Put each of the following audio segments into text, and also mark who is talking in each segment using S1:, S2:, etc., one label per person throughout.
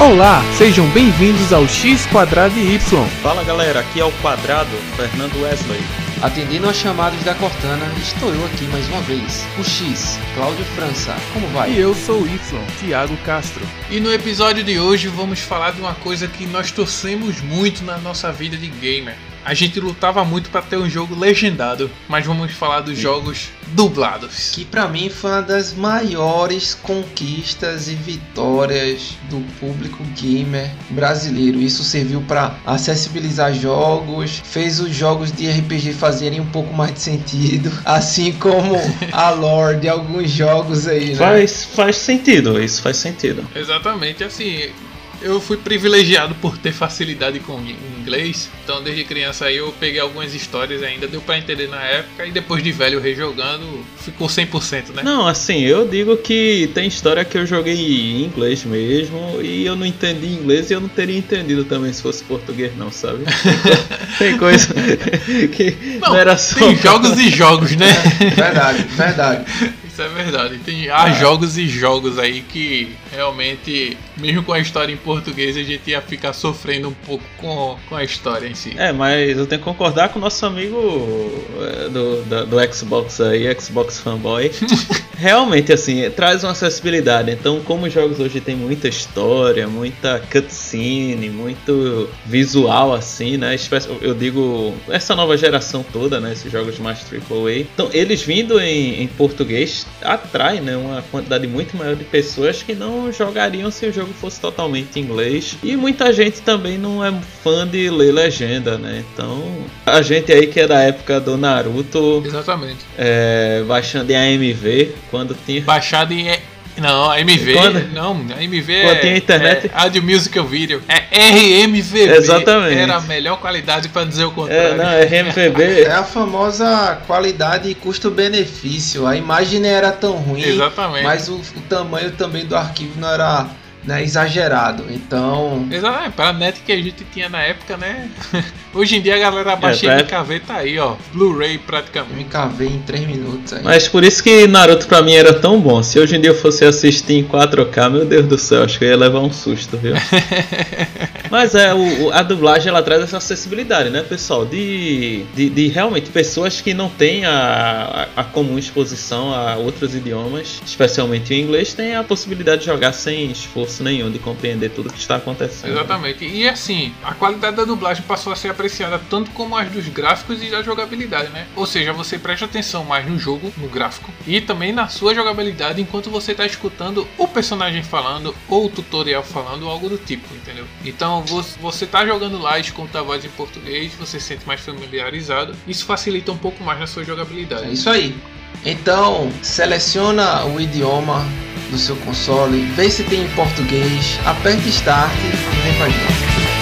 S1: Olá, sejam bem-vindos ao X Quadrado e Y.
S2: Fala galera, aqui é o Quadrado, Fernando Wesley.
S3: Atendendo aos chamados da Cortana, estou eu aqui mais uma vez. O X, Cláudio França. Como vai?
S1: E eu sou o Y, Thiago Castro.
S4: E no episódio de hoje vamos falar de uma coisa que nós torcemos muito na nossa vida de gamer. A gente lutava muito para ter um jogo legendado, mas vamos falar dos jogos dublados.
S3: Que pra mim foi uma das maiores conquistas e vitórias do público gamer brasileiro. Isso serviu para acessibilizar jogos, fez os jogos de RPG fazerem um pouco mais de sentido, assim como a lore de alguns jogos aí, né?
S2: Faz, faz sentido, isso faz sentido.
S4: Exatamente, assim, eu fui privilegiado por ter facilidade com inglês, então desde criança aí eu peguei algumas histórias ainda, deu para entender na época e depois de velho rejogando ficou 100%, né?
S2: Não, assim, eu digo que tem história que eu joguei em inglês mesmo e eu não entendi inglês e eu não teria entendido também se fosse português não, sabe? tem coisa que não, não era só...
S4: Tem jogos e jogos, né?
S3: É, verdade, verdade.
S4: Isso é verdade. Tem, há é. jogos e jogos aí que realmente, mesmo com a história em português, a gente ia ficar sofrendo um pouco com, com a história em si.
S2: É, mas eu tenho que concordar com o nosso amigo é, do, do, do Xbox aí, Xbox Fanboy. realmente, assim, traz uma acessibilidade. Então, como os jogos hoje tem muita história, muita cutscene, muito visual, assim, né? Eu digo, essa nova geração toda, né? Esses jogos mais AAA. Então, eles vindo em, em português atrai né, uma quantidade muito maior de pessoas que não jogariam se o jogo fosse totalmente em inglês. E muita gente também não é fã de ler legenda, né? Então, a gente aí que é da época do Naruto.
S4: Exatamente.
S2: É, baixando em AMV, quando tinha.
S4: Baixado em não, a MV. Quando, não, a MV
S2: quando é, tinha internet.
S4: É Audio Musical Video. É RMVB.
S2: Exatamente.
S4: Era a melhor qualidade para dizer o contrário.
S2: É, não, é RMVB.
S3: é a famosa qualidade e custo-benefício. A imagem não era tão ruim.
S4: Exatamente.
S3: Mas o, o tamanho também do arquivo não era né, exagerado. Então.
S4: Exato, é, para a net que a gente tinha na época, né? Hoje em dia a galera baixa é, MKV, tá aí, ó. Blu-ray praticamente.
S3: MKV em 3 minutos aí.
S2: Mas por isso que Naruto pra mim era tão bom. Se hoje em dia eu fosse assistir em 4K, meu Deus do céu, acho que eu ia levar um susto, viu? Mas é, o, a dublagem ela traz essa acessibilidade, né, pessoal? De, de, de realmente pessoas que não têm a, a, a, comum exposição a outros idiomas, especialmente o inglês, têm a possibilidade de jogar sem esforço nenhum, de compreender tudo que está acontecendo.
S4: Exatamente. E assim, a qualidade da dublagem passou a ser apreciada tanto como as dos gráficos e da jogabilidade, né? Ou seja, você presta atenção mais no jogo, no gráfico, e também na sua jogabilidade enquanto você está escutando o personagem falando ou o tutorial falando, algo do tipo, entendeu? Então então você está jogando lá e escuta a voz em português, você se sente mais familiarizado. Isso facilita um pouco mais na sua jogabilidade.
S3: É isso aí. Então, seleciona o idioma do seu console, vê se tem em português, aperte Start e vem com a gente.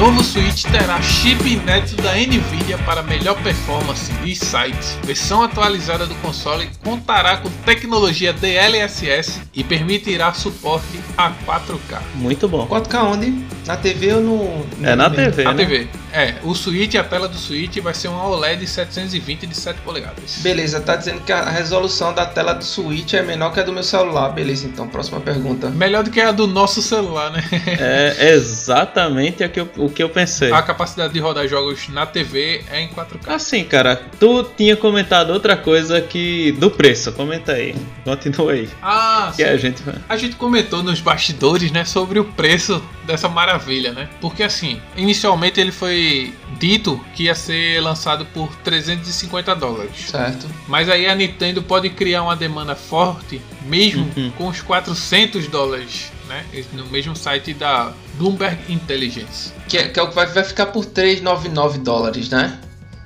S4: Novo Switch terá chip inédito da Nvidia para melhor performance e sites. Versão atualizada do console contará com tecnologia DLSS e permitirá suporte a 4K.
S2: Muito bom.
S3: 4K onde? Na TV ou no.
S2: É na TV.
S4: Na
S2: né?
S4: TV. É, o Switch, a tela do Switch vai ser um OLED 720 de 7 polegadas.
S3: Beleza, tá dizendo que a resolução da tela do Switch é menor que a do meu celular. Beleza, então, próxima pergunta.
S4: Melhor do que a do nosso celular, né?
S2: É exatamente o que eu, o que eu pensei.
S4: A capacidade de rodar jogos na TV é em 4K.
S2: Assim, cara, tu tinha comentado outra coisa que. do preço. Comenta aí. Continua aí.
S4: Ah,
S2: que sim. a gente
S4: A gente comentou nos bastidores, né, sobre o preço dessa maravilha, né? Porque assim, inicialmente ele foi dito que ia ser lançado por 350 dólares.
S3: Certo.
S4: Mas aí a Nintendo pode criar uma demanda forte, mesmo
S2: Uhum.
S4: com os 400 dólares, né? No mesmo site da Bloomberg Intelligence.
S3: Que é, que é o que vai, vai ficar por 399 dólares, né?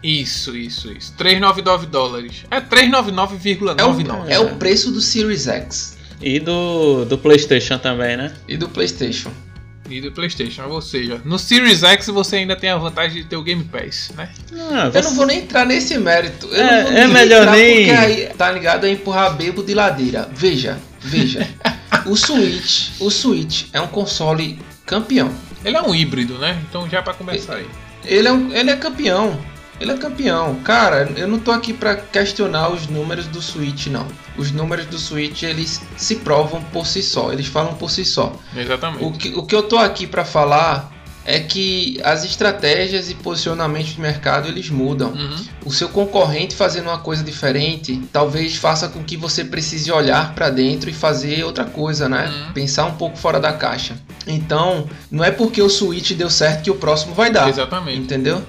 S4: Isso, isso, isso. 399 dólares. É 399,99.
S3: É o, é o preço do Series X
S2: E do, do PlayStation também, né?
S3: e do PlayStation.
S4: E do PlayStation, ou seja, no Series X você ainda tem a vantagem de ter o Game Pass, né?
S2: Ah,
S3: Eu não vou nem entrar nesse mérito. Eu
S2: É-
S3: não vou
S2: é melhor
S3: entrar
S2: nem-
S3: Porque aí, tá ligado? É empurrar bebo de ladeira. Veja, veja. o Switch, o Switch é um console campeão.
S4: Ele é um híbrido, né? Então já pra começar aí.
S3: Ele é, um, ele é campeão. Ele é campeão. Cara, eu não tô aqui pra questionar os números do Switch, não. Os números do Switch, eles se provam por si só. Eles falam por si só.
S4: Exatamente.
S3: O que, o que eu tô aqui pra falar é que as estratégias e posicionamentos de mercado eles mudam.
S4: Uhum.
S3: O seu concorrente fazendo uma coisa diferente, talvez faça com que você precise olhar para dentro e fazer outra coisa, né?
S4: Uhum.
S3: Pensar um pouco fora da caixa. Então, não é porque o Switch deu certo que o próximo vai dar.
S4: Exatamente.
S3: Entendeu?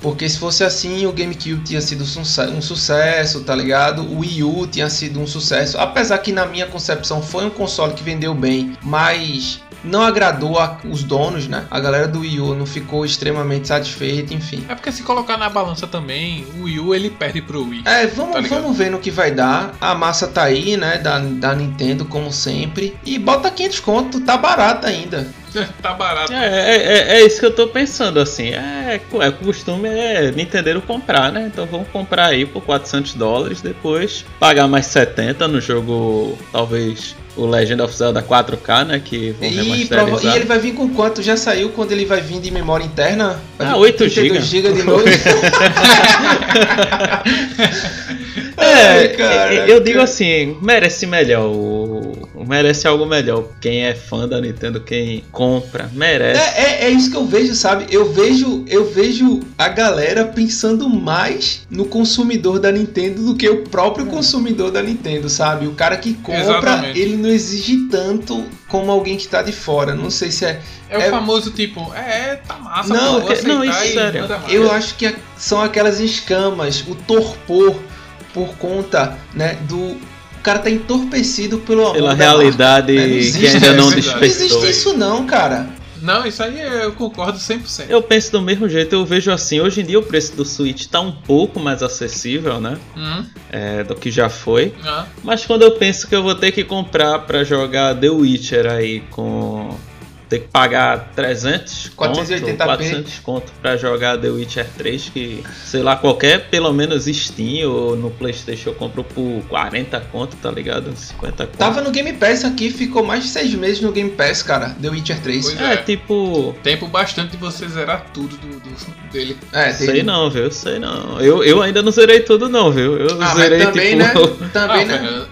S3: Porque se fosse assim, o GameCube tinha sido um sucesso, tá ligado? O Wii U tinha sido um sucesso. Apesar que, na minha concepção, foi um console que vendeu bem, mas não agradou a- os donos, né? A galera do Wii U não ficou extremamente satisfeita, enfim.
S4: É porque se colocar na balança também, o Wii U ele perde pro Wii.
S3: É, vamos,
S4: Tá
S3: vamos ver no que vai dar. A massa tá aí, né? Da, da Nintendo, como sempre. E bota 500 conto, tá barato ainda.
S4: tá barato.
S2: É, é, é- é isso que eu tô pensando, assim. É, é o costume é Nintendo comprar, né? Então vamos comprar aí por 400 dólares, depois pagar mais 70 no jogo, talvez o Legend of Zelda 4K, né? Que vão
S3: E, prova- e ele vai vir com quanto? Já saiu quando ele vai vir de memória interna? Vai
S2: Ah,
S3: vir com
S2: 8
S3: 32 GB de novo.
S2: É,
S3: Ai, cara,
S2: eu digo assim, merece melhor. o- Merece algo melhor. Quem é fã da Nintendo, quem compra, merece.
S3: É, é, é isso que eu vejo, sabe? Eu vejo, eu vejo a galera pensando mais no consumidor da Nintendo do que o próprio consumidor da Nintendo, sabe? O cara que compra,
S4: Exatamente.
S3: ele não exige tanto como alguém que tá de fora. Não sei se é.
S4: É o
S3: É-
S4: famoso tipo, é, tá massa,
S3: Não,
S4: pô,
S2: que- não, isso
S4: e
S2: sério.
S3: Eu acho que são aquelas escamas, o torpor por conta, né, do o cara tá entorpecido pelo amor
S2: Pela
S3: da
S2: realidade
S3: marca, né? Não
S2: que ainda não
S4: isso.
S3: Não
S2: despertou.
S3: existe isso não, cara.
S4: Não, isso aí eu concordo 100%.
S2: Eu penso do mesmo jeito, eu vejo assim, hoje em dia o preço do Switch tá um pouco mais acessível, né?
S4: Hum,
S2: É, do que já foi.
S4: ah,
S2: Mas quando eu penso que eu vou ter que comprar pra jogar The Witcher aí com. Ter que pagar 300
S3: 480p.
S2: conto, 400 conto pra jogar The Witcher 3, que sei lá, qualquer, pelo menos Steam ou no Playstation eu compro por 40 conto, tá ligado? 50 conto.
S3: Tava no Game Pass aqui, ficou mais de seis meses no Game Pass, cara. The Witcher 3.
S4: Pois
S2: É,
S4: é.
S2: tipo.
S4: tempo bastante de você zerar tudo do, do- dele.
S3: É, tem-
S2: Sei não, viu? Sei não. Eu, eu ainda não zerei tudo, não, viu? Eu
S3: Ah, mas
S2: zerei
S3: também,
S2: tipo.
S3: né? Também,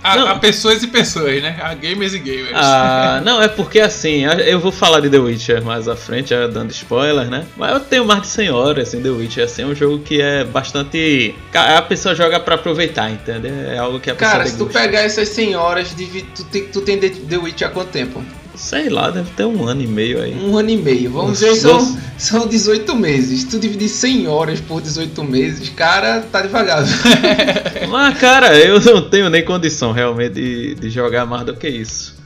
S4: Ah,
S3: né?
S4: Há pessoas e pessoas, né? Há gamers e gamers.
S2: Ah, não, é porque assim, eu vou falar de The Witcher mais à frente, já dando spoiler, né? Mas eu tenho mais de 100 horas em The Witcher, assim, é um jogo que é bastante. A pessoa joga pra aproveitar, entendeu? É algo que a pessoa
S3: Cara, se tu pegar essas 100 horas, tu tem, tu tem The Witcher há quanto tempo?
S2: Sei lá, deve ter um ano e meio aí.
S3: Um ano e meio. Vamos dizer, são, são 18 meses. Tu dividir 100 horas por 18 meses, cara, tá devagar.
S2: Mas, cara, eu não tenho nem condição realmente de, de jogar mais do que isso.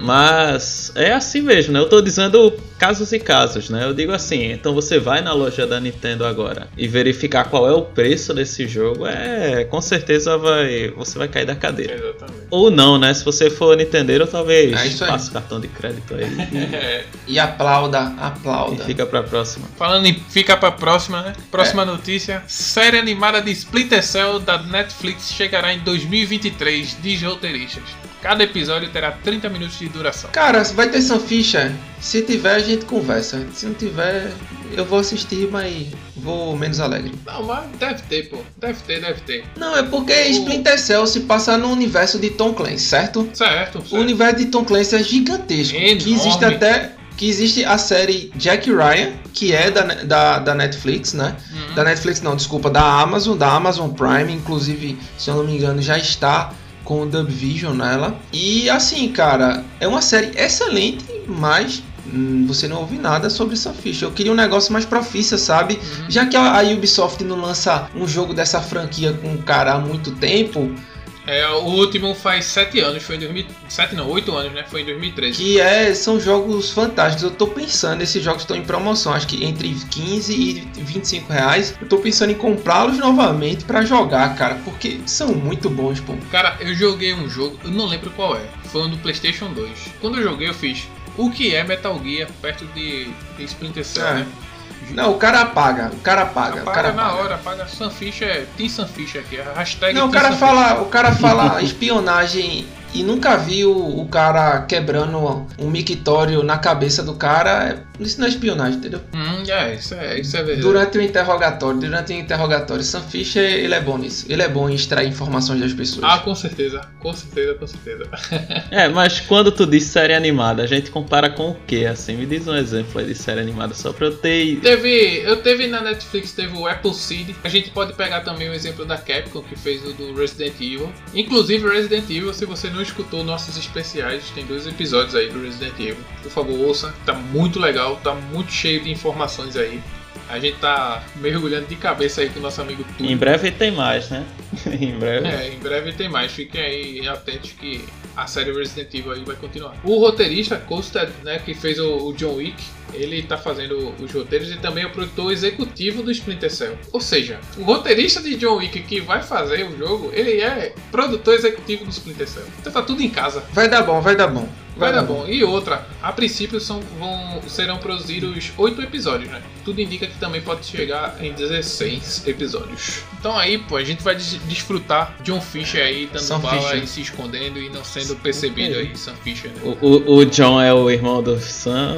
S2: Mas é assim mesmo, né? Eu tô dizendo casos e casos, né? Eu digo assim, então você vai na loja da Nintendo agora e verificar qual é o preço desse jogo, é, com certeza vai, você vai cair da cadeira.
S4: Exatamente.
S2: Ou não, né? Se você for Nintendeiro, talvez
S3: É
S2: passe o cartão de crédito aí
S4: É,
S3: E aplauda, aplauda.
S2: e fica pra próxima.
S4: falando em fica pra próxima, né?
S3: É.
S4: Próxima notícia: série animada de Splinter Cell da Netflix chegará em 2023, diz roteiristas. Cada episódio terá 30 minutos de duração.
S3: Cara, vai ter Sunficha? Se tiver, a gente conversa. Se não tiver, eu vou assistir, mas vou menos alegre.
S4: Não, mas deve ter, pô. Deve ter, deve ter.
S3: Não, é porque Splinter Cell se passa no universo de Tom Clancy, certo?
S4: Certo,
S3: O
S4: certo.
S3: universo de Tom Clancy é gigantesco.
S4: Enorme.
S3: Que existe até. Que existe a série Jack Ryan, que é da, da, da Netflix, né?
S4: Uhum.
S3: Da Netflix não, desculpa, da Amazon, da Amazon Prime, inclusive, se eu não me engano, já está com o Dub Vision nela. E assim, cara, é uma série excelente, mas hum, você não ouve nada sobre Sunfish. Eu queria um negócio mais profissa, sabe?
S4: Uhum.
S3: Já que a, Ubisoft não lança um jogo dessa franquia com cara há muito tempo,
S4: É, o último faz 7 anos, foi em 2007, não, 8 anos, né? Foi em 2013.
S3: que é, são jogos fantásticos. Eu tô pensando, esses jogos estão em promoção, acho que entre 15 e 25 reais. Eu tô pensando em comprá-los novamente pra jogar, cara, porque são muito bons, pô.
S4: Cara, eu joguei um jogo, eu não lembro qual é. Foi um do PlayStation 2. Quando eu joguei, eu fiz o que é Metal Gear perto de, de Splinter Cell,
S3: É.
S4: né?
S3: Não, o cara apaga, o cara apaga, o
S4: Apaga
S3: cara
S4: na
S3: apaga.
S4: hora, apaga Sunfish é. Tem Sunfish aqui, hashtag
S3: Não, o cara
S4: Sunfish.
S3: fala, o cara fala espionagem e nunca vi o, o cara quebrando um mictório na cabeça do cara, isso não é espionagem, entendeu?
S4: Hum, é, isso é, isso é verdade.
S3: Durante o interrogatório, durante o interrogatório, Sam Fisher, ele é bom nisso. Ele é bom em extrair informações das pessoas.
S4: Ah, com certeza, com certeza, com certeza.
S2: É, mas quando tu diz série animada, a gente compara com o que, assim? Me diz um exemplo aí de série animada, só pra eu ter...
S4: Teve, eu teve na Netflix, teve o Apple Seed. A gente pode pegar também o exemplo da Capcom, que fez o do Resident Evil. Inclusive, Resident Evil, se você não escutou nossos especiais, tem dois episódios aí do Resident Evil. Por favor, ouça, tá muito legal, tá muito cheio de informações aí. A gente tá mergulhando de cabeça aí com o nosso amigo Túlio.
S2: Em breve tem mais, né? em breve.
S4: É, em breve tem mais. Fiquem aí atentos que a série Resident Evil aí vai continuar. O roteirista, Costa, né, que fez o, o John Wick, ele tá fazendo os roteiros e também é o produtor executivo do Splinter Cell. Ou seja, o roteirista de John Wick que vai fazer o jogo, ele é produtor executivo do Splinter Cell. Então tá tudo em casa.
S3: Vai dar bom, vai dar bom.
S4: Vai dar bom. E outra, a princípio são, vão, serão produzidos 8 episódios, né? Tudo indica que também pode chegar em 16 episódios. Então aí, pô, a gente vai des desfrutar John Fisher aí dando
S3: Sam
S4: bala
S3: Fisher.
S4: e se escondendo e não sendo percebido aí, Sam Fisher, né?
S2: O, o, o John é o irmão do Sam.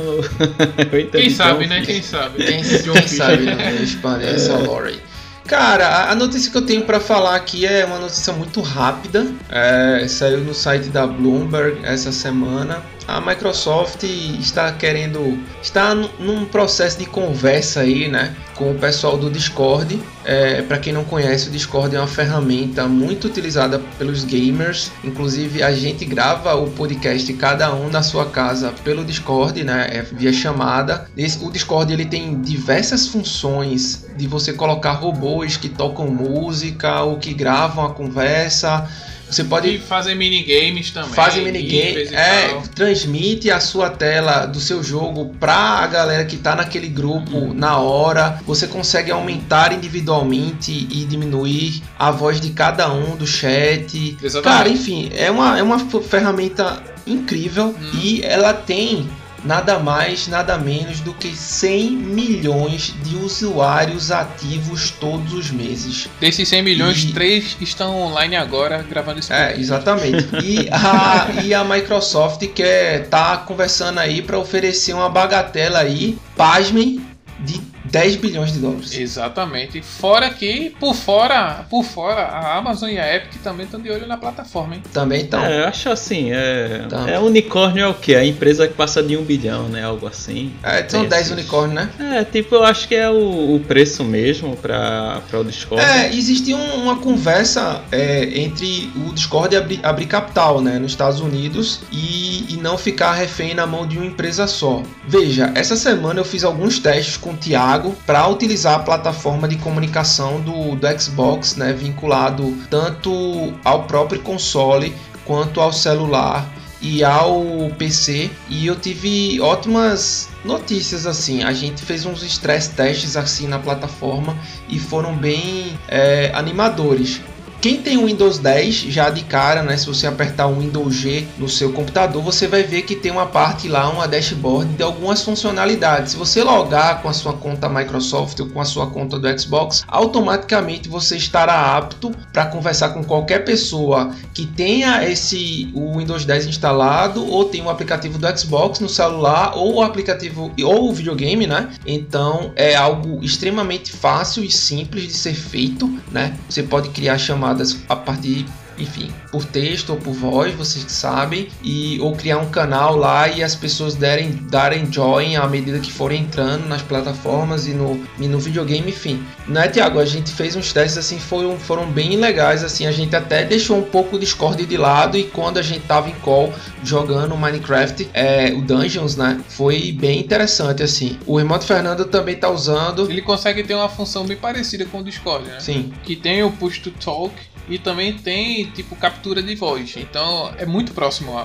S4: Quem sabe,
S2: John
S4: né?
S2: Fisher.
S4: Quem sabe?
S3: Quem,
S4: John
S3: quem
S4: Fisher.
S3: sabe não expande essa lore aí. Cara, a- notícia que eu tenho pra falar aqui é uma notícia muito rápida. É, saiu no site da Bloomberg essa semana. A Microsoft está querendo, está nu- num processo de conversa aí, né, com o pessoal do Discord. É, para quem não conhece, o Discord é uma ferramenta muito utilizada pelos gamers. Inclusive, a gente grava o podcast cada um na sua casa pelo Discord, né, é via chamada. O Discord ele tem diversas funções de você colocar robôs que tocam música ou que gravam a conversa. Você pode
S4: E fazem minigames também.
S3: Fazem minigame,
S4: níveis e
S3: é, transmite a sua tela do seu jogo pra a galera que tá naquele grupo na hora. Você consegue aumentar individualmente e diminuir a voz de cada um do chat.
S4: Exatamente.
S3: Cara, enfim, é uma, é uma ferramenta incrível e ela tem nada mais, nada menos do que 100 milhões de usuários ativos todos os meses.
S4: Desses 100 milhões,
S3: E-
S4: 3 estão online agora gravando esse
S3: É, exatamente. E a, e a Microsoft quer tá conversando aí para oferecer uma bagatela aí, pasmem, de 10 bilhões de dólares.
S4: Exatamente. Fora que, por fora, por fora, a Amazon e a Epic também estão de olho na plataforma, hein?
S3: Também então.
S2: É, eu acho assim, é, é unicórnio é o que? A empresa que passa de um bilhão, né? Algo assim.
S3: É, são
S2: Tem
S3: 10
S2: esses-
S3: unicórnios, né?
S2: É, tipo, eu acho que é o, o preço mesmo pra, pra o Discord.
S3: É, existia um- uma conversa é, entre o Discord abrir, abrir capital né, nos Estados Unidos e, e não ficar refém na mão de uma empresa só. Veja, essa semana eu fiz alguns testes com o Thiago para utilizar a plataforma de comunicação do, do Xbox, né, vinculado tanto ao próprio console quanto ao celular e ao PC e eu tive ótimas notícias assim. A gente fez uns stress testes assim na plataforma e foram bem é, animadores quem tem o Windows 10 já de cara, né? Se você apertar o Windows G no seu computador, você vai ver que tem uma parte lá, uma dashboard de algumas funcionalidades. Se você logar com a sua conta Microsoft ou com a sua conta do Xbox, automaticamente você estará apto para conversar com qualquer pessoa que tenha esse o Windows 10 instalado ou tem um aplicativo do Xbox no celular ou o aplicativo ou o videogame, né? Então é algo extremamente fácil e simples de ser feito, né? Você pode criar chamadas a partir enfim, por texto ou por voz, vocês que sabem, e ou criar um canal lá e as pessoas derem darem join à medida que forem entrando nas plataformas e no, e no videogame, enfim. Né, Tiago? A gente fez uns testes assim, foram, foram bem legais, assim, a gente até deixou um pouco o Discord de lado e quando a gente tava em call jogando Minecraft, é, o Dungeons, né, foi bem interessante, assim. O Remoto Fernando também tá usando,
S4: Ele consegue ter uma função bem parecida com o Discord, né?
S3: sim,
S4: Que tem o push to talk e também tem tipo captura de voz. Então é muito próximo a,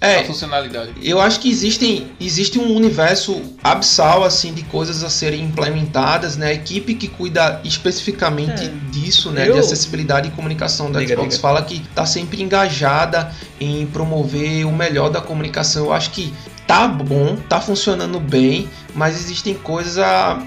S4: a,
S3: É.
S4: a funcionalidade.
S3: Eu acho que existem, existe um universo abissal assim de coisas a serem implementadas, né? A equipe que cuida especificamente
S2: É.
S3: disso, né,
S2: Eu-
S3: de acessibilidade e comunicação da
S2: Diga,
S3: Xbox
S2: diga.
S3: fala que tá sempre engajada em promover o melhor da comunicação. Eu acho que tá bom, tá funcionando bem, mas existem coisas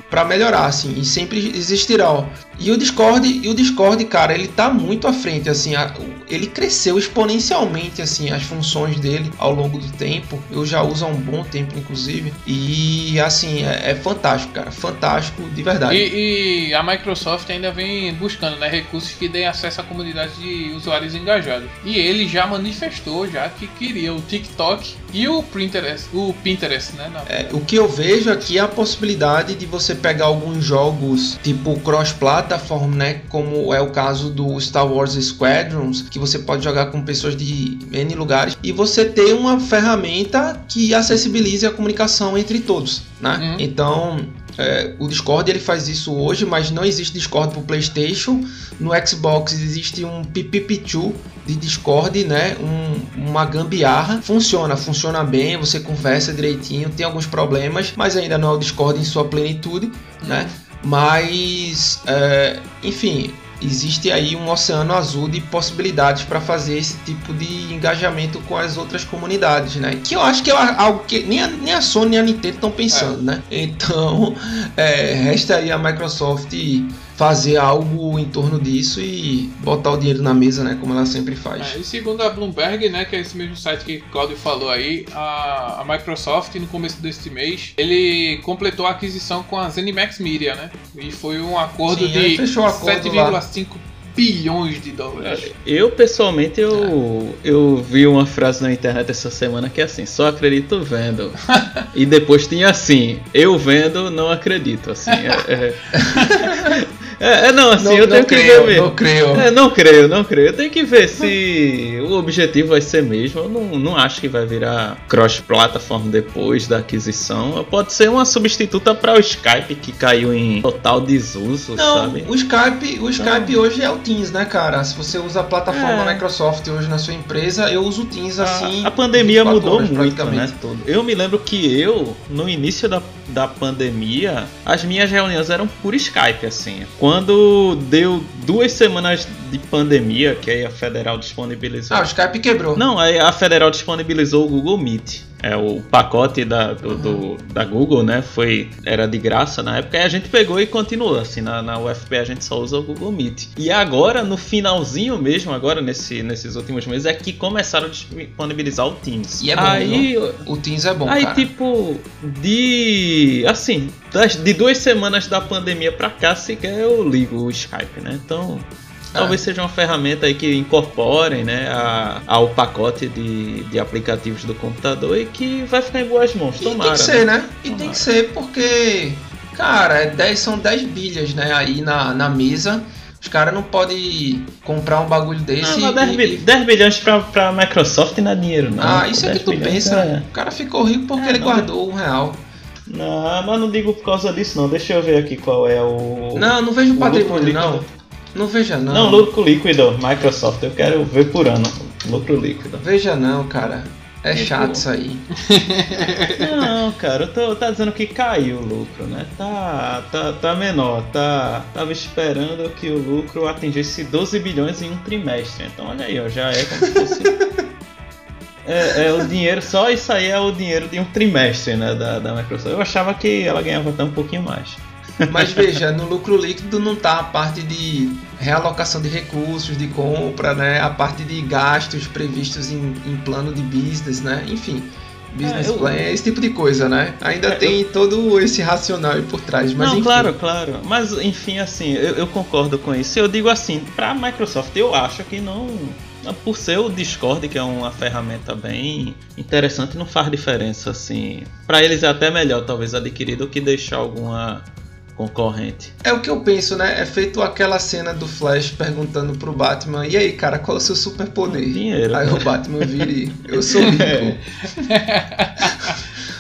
S3: para melhorar, assim, e sempre existirá. E o Discord, e o Discord, cara, ele tá muito à frente, assim, a, ele cresceu exponencialmente, assim, as funções dele ao longo do tempo. Eu já uso há um bom tempo, inclusive, e assim é, é fantástico, cara, fantástico de verdade.
S4: E, e, a Microsoft ainda vem buscando, né, recursos que deem acesso à comunidade de usuários engajados. E ele já manifestou já que queria o TikTok e o Pinterest, o Pinterest, né?
S3: É, o que eu vejo aqui é a possibilidade de você pegar alguns jogos tipo cross-platform, né? Como é o caso do Star Wars Squadrons, que você pode jogar com pessoas de N lugares e você ter uma ferramenta que acessibilize a comunicação entre todos, né? Uhum. Então, é, o Discord ele faz isso hoje, mas não existe Discord para PlayStation. No Xbox existe um PPP2 de Discord, né? Um, uma gambiarra. Funciona, funciona bem, você conversa direitinho, tem alguns problemas, mas ainda não é o Discord em sua plenitude, né? Mas, é, enfim, existe aí um oceano azul de possibilidades para fazer esse tipo de engajamento com as outras comunidades, né? Que eu acho que é algo que nem a, nem a Sony nem a Nintendo estão pensando, é. né? Então, é, resta aí a Microsoft fazer algo em torno disso e botar o dinheiro na mesa, né? Como ela sempre faz.
S4: É, e segundo a Bloomberg, né, que é esse mesmo site que o Claudio falou aí, a, a, Microsoft no começo deste mês ele completou a aquisição com a ZeniMax Media, né? E foi um acordo Sim, de 7,5 bilhões de dólares.
S2: Eu pessoalmente eu, eu vi uma frase na internet essa semana que é assim, só acredito vendo. e depois tinha assim, eu vendo, não acredito. Assim, é, é... É, é, não, assim, não, eu tenho que
S3: creio,
S2: ver.
S3: Não creio.
S2: É, não creio, não creio. Eu tenho que ver se o objetivo vai ser mesmo. Eu não, não acho que vai virar cross-platform depois da aquisição. Pode ser uma substituta para o Skype que caiu em total desuso,
S3: não,
S2: sabe?
S3: O Skype, o Skype hoje é o Teams, né, cara? Se você usa a plataforma é. Microsoft hoje na sua empresa, eu uso o Teams assim.
S2: A, a pandemia mudou horas, muito, né? Todo. Eu me lembro que eu, no início da, da pandemia, as minhas reuniões eram por Skype, assim. Quando deu duas semanas de pandemia, que aí a Federal disponibilizou.
S3: Ah, o Skype quebrou.
S2: Não, aí a Federal disponibilizou o Google Meet. É, o pacote da, do, do, da Google, né? Foi, era de graça na época. E a gente pegou e continuou. Assim, na, na UFP a gente só usa o Google Meet. E agora, no finalzinho mesmo, agora nesse, nesses últimos meses, é que começaram a disponibilizar o Teams.
S3: E é bom, aí, o Teams é bom,
S2: Aí,
S3: cara.
S2: tipo, de... Assim, das, de duas semanas da pandemia pra cá, sequer eu ligo o Skype, né? Então... Talvez é. seja uma ferramenta aí que incorporem né, a, ao pacote de, de aplicativos do computador e que vai ficar em boas mãos. Tomara,
S3: e tem que ser, né? né? E Tomara. tem que ser porque, cara, 10, são 10 bilhas né, aí na, na mesa. Os caras não podem comprar um bagulho desse.
S2: Não, 10, e, 10 bilhões pra, pra Microsoft não é dinheiro, não.
S3: Ah, isso é que tu pensa. É... O cara ficou rico porque é, ele guardou um real.
S2: Não, mas não digo por causa disso, não. Deixa eu ver aqui qual é o.
S3: Não, não vejo o patrimônio, não. Não veja não.
S2: Não, lucro líquido, Microsoft. Eu quero ver por ano. Lucro líquido.
S3: Veja não, cara. É Muito chato bom. isso aí.
S2: Não, cara, eu tô tá dizendo que caiu o lucro, né? Tá, tá, tá menor, tá. Tava esperando que o lucro atingisse 12 bilhões em um trimestre. Então olha aí, ó, já é como se fosse. É, é, o dinheiro, só isso aí é o dinheiro de um trimestre, né, da, da Microsoft. Eu achava que ela ganhava até um pouquinho mais.
S3: Mas veja, no lucro líquido não está a parte de realocação de recursos, de compra, né? A parte de gastos previstos em, em plano de business, né? Enfim, business é, eu... plan, esse tipo de coisa, né? Ainda é, tem eu... todo esse racional aí por trás, mas
S2: Não,
S3: enfim.
S2: claro, claro. Mas enfim, assim, eu, eu concordo com isso. Eu digo assim, para a Microsoft, eu acho que não por ser o Discord, que é uma ferramenta bem interessante, não faz diferença assim. Para eles é até melhor talvez adquirir do que deixar alguma concorrente.
S3: É o que eu penso, né? É feito aquela cena do Flash perguntando pro Batman: E aí, cara, qual é o seu superpoder?
S2: Dinheiro.
S3: Aí
S2: né?
S3: o Batman vira Eu sou rico. É.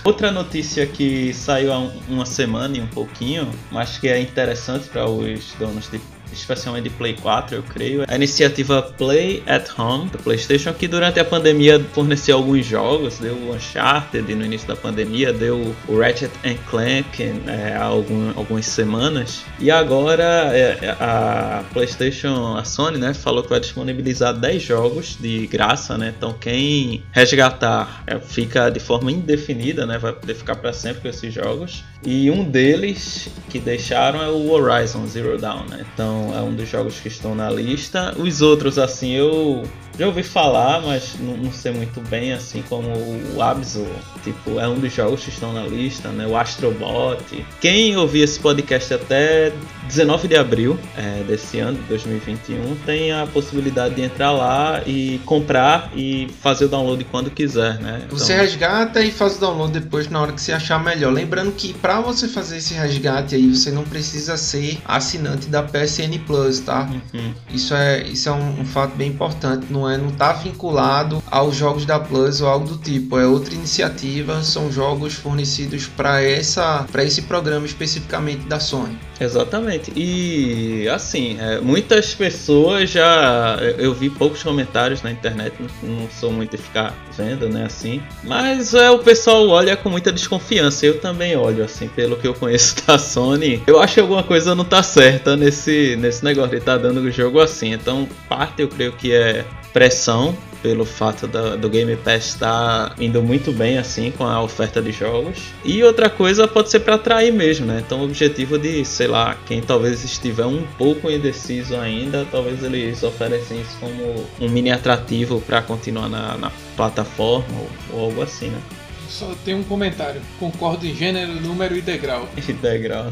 S2: Outra notícia que saiu há uma semana e um pouquinho, mas que é interessante para os donos de especialmente de Play 4, eu creio. A iniciativa Play at Home do PlayStation, que durante a pandemia forneceu alguns jogos, deu o Uncharted no início da pandemia, deu o Ratchet Clank é, há algum, algumas semanas. E agora é, a PlayStation, a Sony, né, falou que vai disponibilizar 10 jogos de graça, né? Então quem resgatar é, fica de forma indefinida, né? Vai poder ficar para sempre com esses jogos. E um deles que deixaram é o Horizon Zero Dawn, né? Então é um dos jogos que estão na lista. Os outros, assim, eu já ouvi falar, mas não, não, sei muito bem, assim como o Abzu. Tipo, é um dos jogos que estão na lista, né? O Astrobot. Quem ouvir esse podcast até 19 de abril é, desse ano, 2021, tem a possibilidade de entrar lá e comprar e fazer o download quando quiser, né?
S3: Então... Você resgata e faz o download depois na hora que você achar melhor. Lembrando que para você fazer esse resgate aí, você não precisa ser assinante da PSN Plus, tá? Uhum. Isso é, isso é um, um fato bem importante. Não é, não tá vinculado aos jogos da Plus ou algo do tipo. É outra iniciativa. São jogos fornecidos para essa, para esse programa especificamente da Sony.
S2: Exatamente. E assim, é, muitas pessoas já. Eu vi poucos comentários na internet, não sou muito ficar vendo, né? Assim. Mas é, o pessoal olha com muita desconfiança. Eu também olho, assim, pelo que eu conheço da Sony. Eu acho que alguma coisa não tá certa nesse, nesse negócio de tá dando o jogo assim. Então, parte eu creio que é pressão pelo fato do, do Game Pass estar indo muito bem assim com a oferta de jogos. E outra coisa pode ser para atrair mesmo, né? Então o objetivo de, sei lá, quem talvez estiver um pouco indeciso ainda, talvez eles oferecem isso como um mini atrativo para continuar na, na plataforma ou, ou algo assim, né?
S4: Só tem um comentário. Concordo em gênero, número e degrau.
S2: E degrau.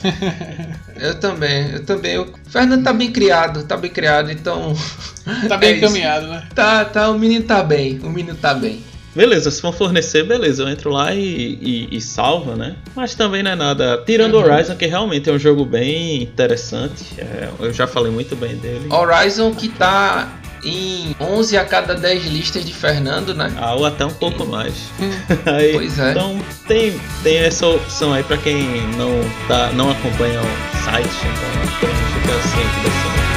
S3: eu também, eu também. O Fernando tá bem criado, tá bem criado, então.
S4: Tá bem é encaminhado, isso. né?
S3: Tá, tá, o menino tá bem, o menino tá bem.
S2: Beleza, se for fornecer, beleza, eu entro lá e, e, e salva, né? Mas também não é nada. Tirando uhum. Horizon, que realmente é um jogo bem interessante, é, eu já falei muito bem dele.
S3: Horizon que tá em 11 a cada 10 listas de Fernando, né?
S2: Ah, ou até um pouco mais. aí, pois é. Então tem, tem essa opção aí para quem não, tá, não acompanha o site, então tem fica assim, dessa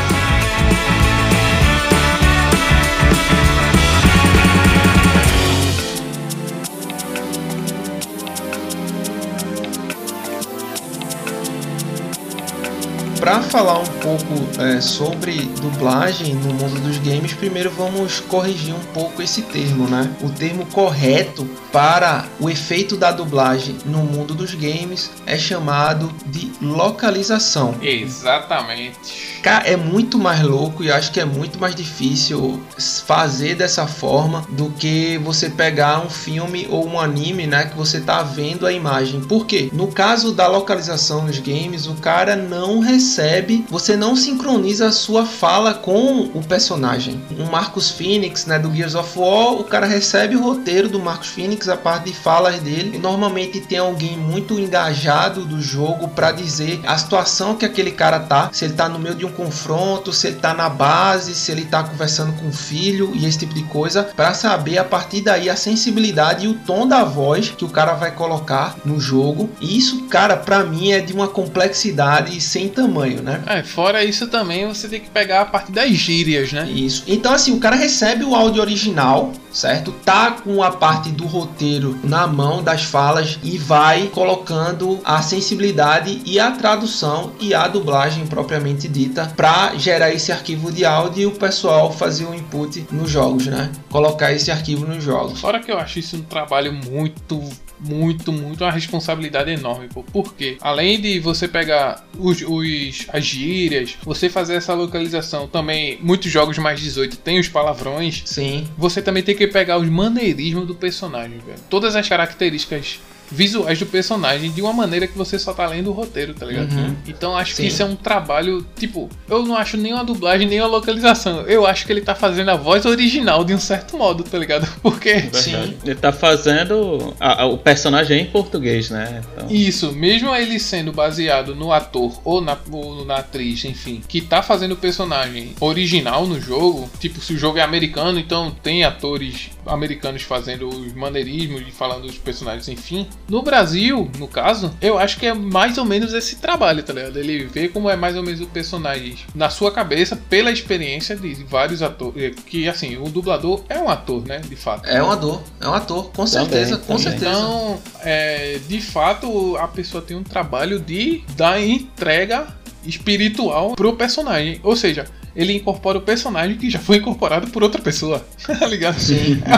S3: para falar um pouco é, sobre dublagem no mundo dos games, primeiro vamos corrigir um pouco esse termo, né? O termo correto para o efeito da dublagem no mundo dos games é chamado de localização.
S4: Exatamente.
S3: Cara, é muito mais louco e acho que é muito mais difícil fazer dessa forma do que você pegar um filme ou um anime, né, que você tá vendo a imagem. Por quê? No caso da localização nos games, o cara não recebe, você não sincroniza a sua fala com o personagem. Um Marcus Phoenix, né, do Gears of War, o cara recebe o roteiro do Marcus Phoenix, a parte de falas dele, e normalmente tem alguém muito engajado do jogo para dizer a situação que aquele cara tá, se ele tá no meio de um um confronto, se ele tá na base, se ele tá conversando com o filho e esse tipo de coisa, para saber a partir daí a sensibilidade e o tom da voz que o cara vai colocar no jogo. E isso, cara, para mim é de uma complexidade sem tamanho, né?
S4: É, fora isso também você tem que pegar a parte das gírias, né?
S3: Isso. Então assim, o cara recebe o áudio original, certo? Tá com a parte do roteiro na mão das falas e vai colocando a sensibilidade e a tradução e a dublagem propriamente dita para gerar esse arquivo de áudio e o pessoal fazer o input nos jogos, né? Colocar esse arquivo nos jogos.
S4: Fora que eu acho isso um trabalho muito muito, muito uma responsabilidade enorme, pô. Porque além de você pegar os, os, as gírias, você fazer essa localização também, muitos jogos mais 18 tem os palavrões.
S3: Sim.
S4: Você também tem que pegar os maneirismos do personagem, velho. Todas as características visuais do personagem de uma maneira que você só tá lendo o roteiro, tá ligado? Uhum. Então acho Sim. que isso é um trabalho, tipo, eu não acho nem uma dublagem, nem uma localização. Eu acho que ele tá fazendo a voz original de um certo modo, tá ligado? Porque.
S2: Sim. Ele tá fazendo a, a, o personagem em português, né?
S4: Então... Isso, mesmo ele sendo baseado no ator ou na, ou na atriz, enfim, que tá fazendo o personagem original no jogo, tipo, se o jogo é americano, então tem atores americanos fazendo os maneirismos e falando os personagens, enfim No Brasil, no caso, eu acho que é mais ou menos esse trabalho, tá ligado? Ele vê como é mais ou menos o personagem na sua cabeça, pela experiência de vários atores. Que assim, o dublador é um ator, né? De fato.
S3: É um ator, é um ator, com
S2: Também,
S3: certeza, com
S2: também.
S3: certeza.
S4: Então, é, de fato, a pessoa tem um trabalho de dar entrega espiritual pro personagem. Ou seja, ele incorpora o personagem que já foi incorporado por outra pessoa. tá ligado?
S3: Sim.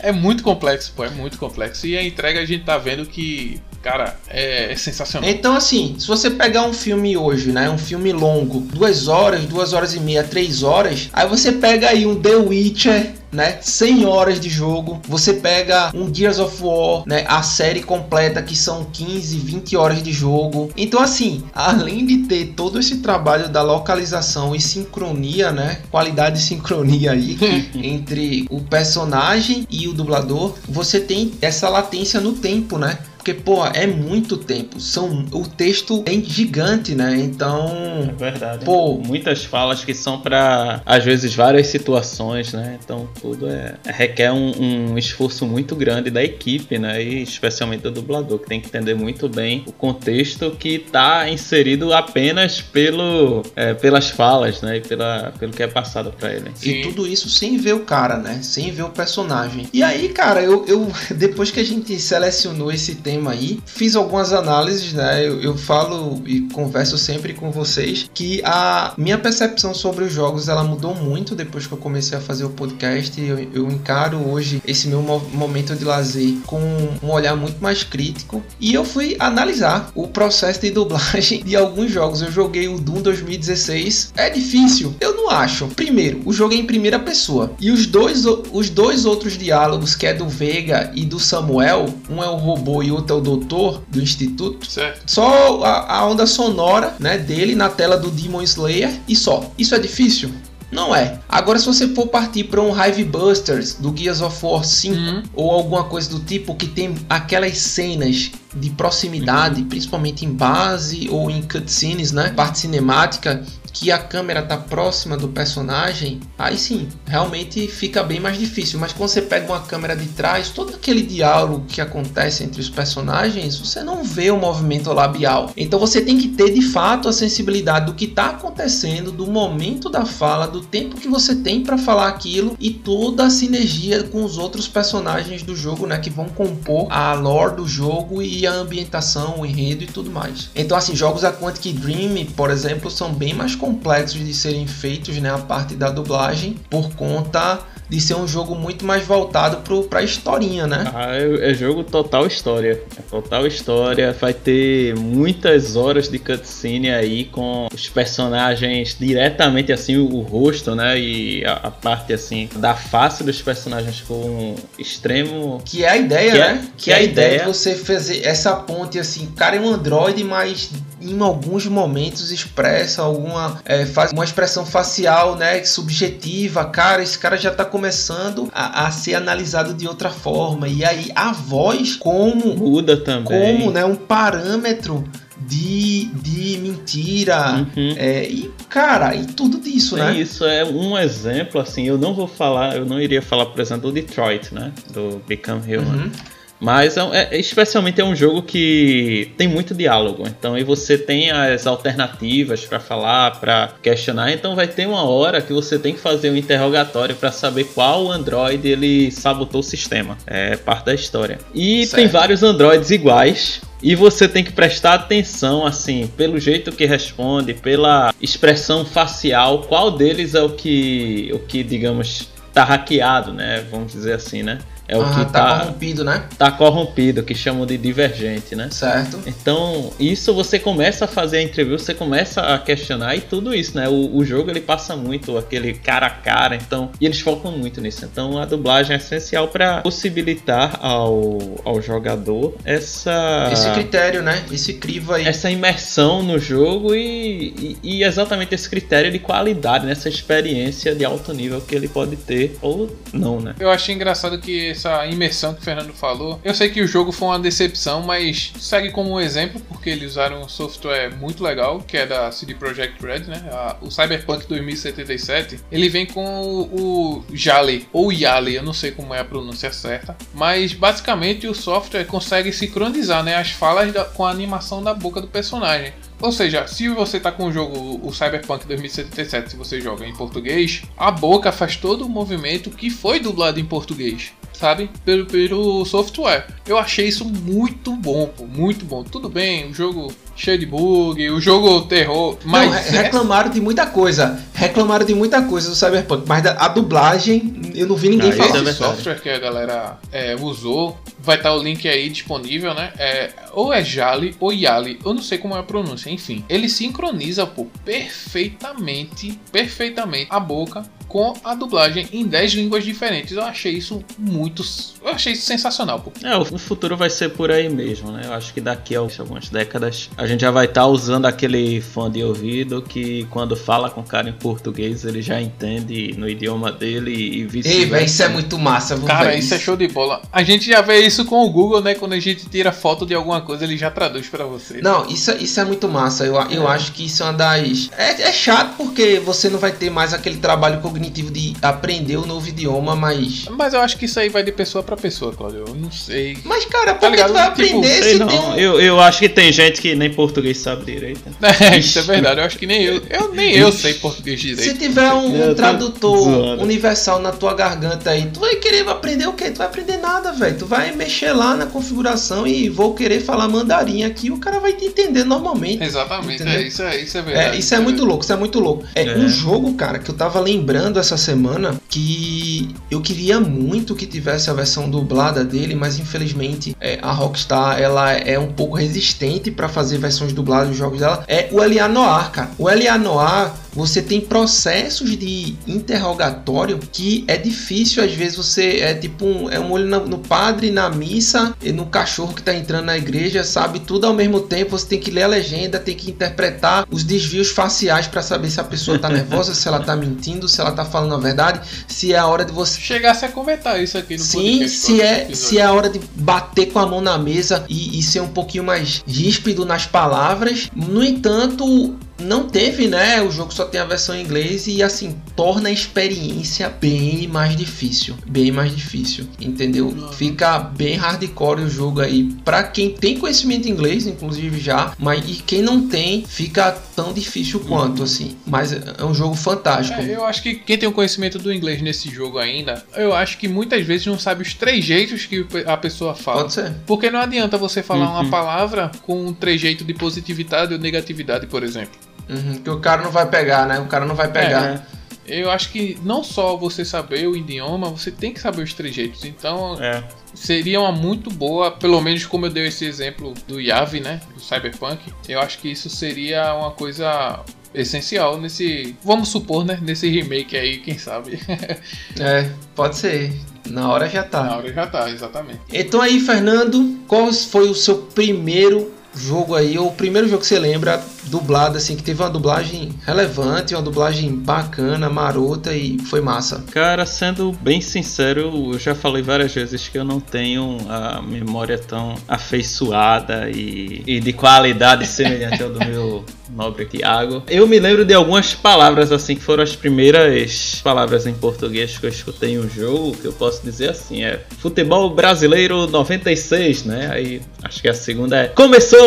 S4: É, muito complexo, pô, é muito complexo. E a entrega a gente tá vendo que, cara, é, é sensacional.
S3: Então, assim, se você pegar um filme hoje, né? Um filme longo, duas horas, duas horas e meia, três horas, aí você pega aí um The Witcher. Né? 100 horas de jogo, você pega um Gears of War, né? A série completa que são 15, 20 horas de jogo. Então assim, além de ter todo esse trabalho da localização e sincronia, né? Qualidade e sincronia aí entre o personagem e o dublador, você tem essa latência no tempo, né? Porque, pô, é muito tempo. São, o texto é gigante, né?
S2: É
S3: Então.
S2: verdade.
S3: Pô.
S2: Muitas falas que são pra, às vezes, várias situações, né? Então tudo é, requer um, um esforço muito grande da equipe, né? E especialmente do dublador, que tem que entender muito bem o contexto que tá inserido apenas pelo, é, pelas falas, né? E pela, pelo que é passado pra ele.
S3: E
S4: Sim.
S3: tudo isso sem ver o cara, né? Sem ver o personagem. E aí, cara, eu, eu depois que a gente selecionou esse tema aí, fiz algumas análises, né? Eu, eu falo e converso sempre com vocês que a minha percepção sobre os jogos ela mudou muito depois que eu comecei a fazer o podcast. Eu, eu encaro hoje esse meu mo- momento de lazer com um olhar muito mais crítico. E eu fui analisar o processo de dublagem de alguns jogos. Eu joguei o Doom 2016. É difícil? Eu não acho. Primeiro, o jogo é em primeira pessoa. E os dois, os dois outros diálogos, que é do Vega e do Samuel, um é o robô e outro é o doutor do instituto.
S4: Certo?
S3: Só a, a onda sonora né, dele na tela do Demon Slayer e só. Isso é difícil? Não é. Agora, se você for partir para um Hive Busters do Gears of War 5
S4: Uhum.
S3: ou alguma coisa do tipo que tem aquelas cenas de proximidade, principalmente em base ou em cutscenes, né? Parte cinemática que a câmera tá próxima do personagem, aí sim, realmente fica bem mais difícil. Mas quando você pega uma câmera de trás, todo aquele diálogo que acontece entre os personagens, você não vê o movimento labial. Então você tem que ter de fato a sensibilidade do que tá acontecendo, do momento da fala, do tempo que você tem para falar aquilo e toda a sinergia com os outros personagens do jogo, né, que vão compor a lore do jogo e a ambientação, o enredo e tudo mais. Então assim, jogos a Quantic Dream, por exemplo, são bem mais complexos de serem feitos, né, a parte da dublagem, por conta de ser um jogo muito mais voltado pro, pra historinha, né?
S2: Ah, é, é jogo total história. É total história. Vai ter muitas horas de cutscene aí com os personagens diretamente assim, o, o rosto, né? E a, a parte assim da face dos personagens com um extremo.
S3: Que é a ideia,
S2: Que é-
S3: né?
S2: que é a ideia.
S3: de você fazer essa ponte assim, o cara é um androide, mas em alguns momentos expressa alguma é, faz uma expressão facial, né, subjetiva, cara, esse cara já tá começando a, a ser analisado de outra forma e aí a voz como
S2: Muda também.
S3: como, né, um parâmetro de, de mentira
S2: Uhum.
S3: é, e cara e tudo disso, né?
S2: Isso é um exemplo, assim, eu não vou falar, eu não iria falar, por exemplo, do Detroit, né? Do Become Human.
S3: Uhum.
S2: Mas é, é- especialmente é um jogo que tem muito diálogo. Então aí você tem as alternativas pra falar, pra questionar. Então vai ter uma hora que você tem que fazer um interrogatório pra saber qual Android ele sabotou o sistema. É parte da história. E
S3: Certo.
S2: tem vários Androids iguais. E você tem que prestar atenção, assim, pelo jeito que responde, pela expressão facial, qual deles é o que, o que digamos, tá hackeado, né? Vamos dizer assim, né? É o
S3: Ah,
S2: que
S3: tá
S2: tá,
S3: corrompido, né?
S2: tá corrompido, que chamam de divergente, né?
S3: Certo.
S2: Então, isso você começa a fazer a entrevista, você começa a questionar e tudo isso, né? O, o jogo ele passa muito aquele cara a cara, então, e eles focam muito nisso. Então, a dublagem é essencial para possibilitar ao, ao jogador essa
S3: Esse critério, né? Esse crivo aí.
S2: essa imersão no jogo e, e, e exatamente esse critério de qualidade, nessa experiência de alto nível que ele pode ter ou não, né?
S4: Eu achei engraçado que essa imersão que o Fernando falou. Eu sei que o jogo foi uma decepção, mas segue como um exemplo, porque eles usaram um software muito legal, que é da CD Projekt Red, né? A- o Cyberpunk 2077. Ele vem com o, o Jale, ou Yale, eu não sei como é a pronúncia certa. Mas basicamente o software consegue sincronizar né, as falas da- com a animação da boca do personagem. Ou seja, se você tá com o jogo, o Cyberpunk 2077, se você joga em português, a boca faz todo o movimento que foi dublado em português, sabe? Pelo, pelo software. Eu achei isso muito bom, pô, muito bom. Tudo bem, o jogo cheio de bug, o jogo terror, mas
S3: Não, re-
S4: é-
S3: reclamaram de muita coisa. Reclamaram de muita coisa do Cyberpunk, mas da- a dublagem eu não vi ninguém
S2: Ah, isso é
S3: falar.
S4: esse software que a galera é, usou, vai estar o link aí disponível, né? É, ou é Jali ou Yali, eu não sei como é a pronúncia, enfim. Ele sincroniza, pô, perfeitamente, perfeitamente a boca com a dublagem em 10 línguas diferentes. Eu achei isso muito. Eu achei isso sensacional, pô.
S2: É, o futuro vai ser por aí mesmo, né? Eu acho que daqui a algumas décadas a gente já vai estar usando aquele fone de ouvido que quando fala com o cara em português ele já entende no idioma dele e vice-versa.
S3: Ei, velho, isso é muito massa.
S4: Cara,
S3: véi?
S4: isso é show de bola. A gente já vê isso com o Google, né? Quando a gente tira foto de alguma coisa, ele já traduz pra você.
S3: Não, isso, é- isso é muito massa. Eu, eu acho que isso é uma das. É, é chato porque você não vai ter mais aquele trabalho cognitivo de aprender o novo idioma, mas.
S4: Mas eu acho que isso aí vai de pessoa pra pessoa, Claudio. Eu não sei.
S3: Mas, cara, por
S4: Tá
S3: que
S4: ligado?
S3: tu vai
S4: Tipo,
S3: aprender
S2: Sei
S3: se
S2: não,
S3: tem um.
S2: eu, eu acho que tem gente que nem português sabe direito.
S4: É, isso é verdade. Eu acho que nem eu. Eu nem eu sei português
S3: Se
S4: direito.
S3: tiver um, um tradutor
S2: zoando.
S3: universal na tua garganta aí, tu vai querer aprender o quê? Tu vai aprender nada, velho. Tu vai mexer lá na configuração e vou querer falar mandarim aqui, o cara vai te entender normalmente.
S4: Exatamente,
S3: Entendeu?
S4: é, isso é, isso é verdade.
S3: É, isso é muito louco, isso é muito louco. É,
S2: É.
S3: um jogo, cara, que eu tava lembrando essa semana que eu queria muito que tivesse a versão dublada dele, mas infelizmente é, a Rockstar ela é um pouco resistente pra fazer versões dubladas dos jogos dela. É o L.A. Noir, cara. O L.A. Noir, você tem processos de interrogatório que é difícil, às vezes você é tipo um, é um olho no, no padre, na missa, e no cachorro que tá entrando na igreja, sabe tudo ao mesmo tempo, você tem que ler a legenda, tem que interpretar os desvios faciais pra saber se a pessoa tá nervosa, se ela tá mentindo, se ela tá falando a verdade, se é a hora de você
S4: Chegasse a comentar isso aqui no
S3: Sim,
S4: podcast.
S3: se é,
S4: episódio.
S3: se é a hora de bater com a mão na mesa e, e ser um pouquinho mais ríspido nas palavras. No entanto, não teve, né? O jogo só tem a versão em inglês e assim torna a experiência bem mais difícil, bem mais difícil, entendeu?
S4: Uhum.
S3: Fica bem hardcore o jogo aí Pra quem tem conhecimento em inglês, inclusive já, mas e quem não tem, fica tão difícil quanto assim. Mas é um jogo fantástico.
S4: É, eu acho que quem tem o conhecimento do inglês nesse jogo ainda, eu acho que muitas vezes não sabe os três jeitos que a pessoa fala.
S3: Pode ser.
S4: Porque não adianta você falar
S2: Uhum.
S4: uma palavra com um trejeito de positividade ou negatividade, por exemplo.
S3: Uhum, que o cara não vai pegar, né? O cara não vai pegar.
S4: Eu acho que não só você saber o idioma, você tem que saber os trejeitos. Então,
S2: É.
S4: seria uma muito boa, pelo menos como eu dei esse exemplo do Yave, né, do Cyberpunk. Eu acho que isso seria uma coisa essencial nesse, vamos supor, né, nesse remake aí, quem sabe.
S3: É, pode ser. Na hora já tá.
S4: Na hora já tá, exatamente.
S3: Então aí, Fernando, qual foi o seu primeiro jogo aí, ou o primeiro jogo que você lembra dublado, assim, que teve uma dublagem relevante, uma dublagem bacana, marota e foi massa?
S2: Cara, sendo bem sincero, eu já falei várias vezes que eu não tenho a memória tão afeiçoada e, e de qualidade semelhante ao do meu nobre Tiago. Eu me lembro de algumas palavras assim que foram as primeiras palavras em português que eu escutei em um jogo, que eu posso dizer assim, é Futebol Brasileiro 96, né? Aí acho que a segunda é Começou!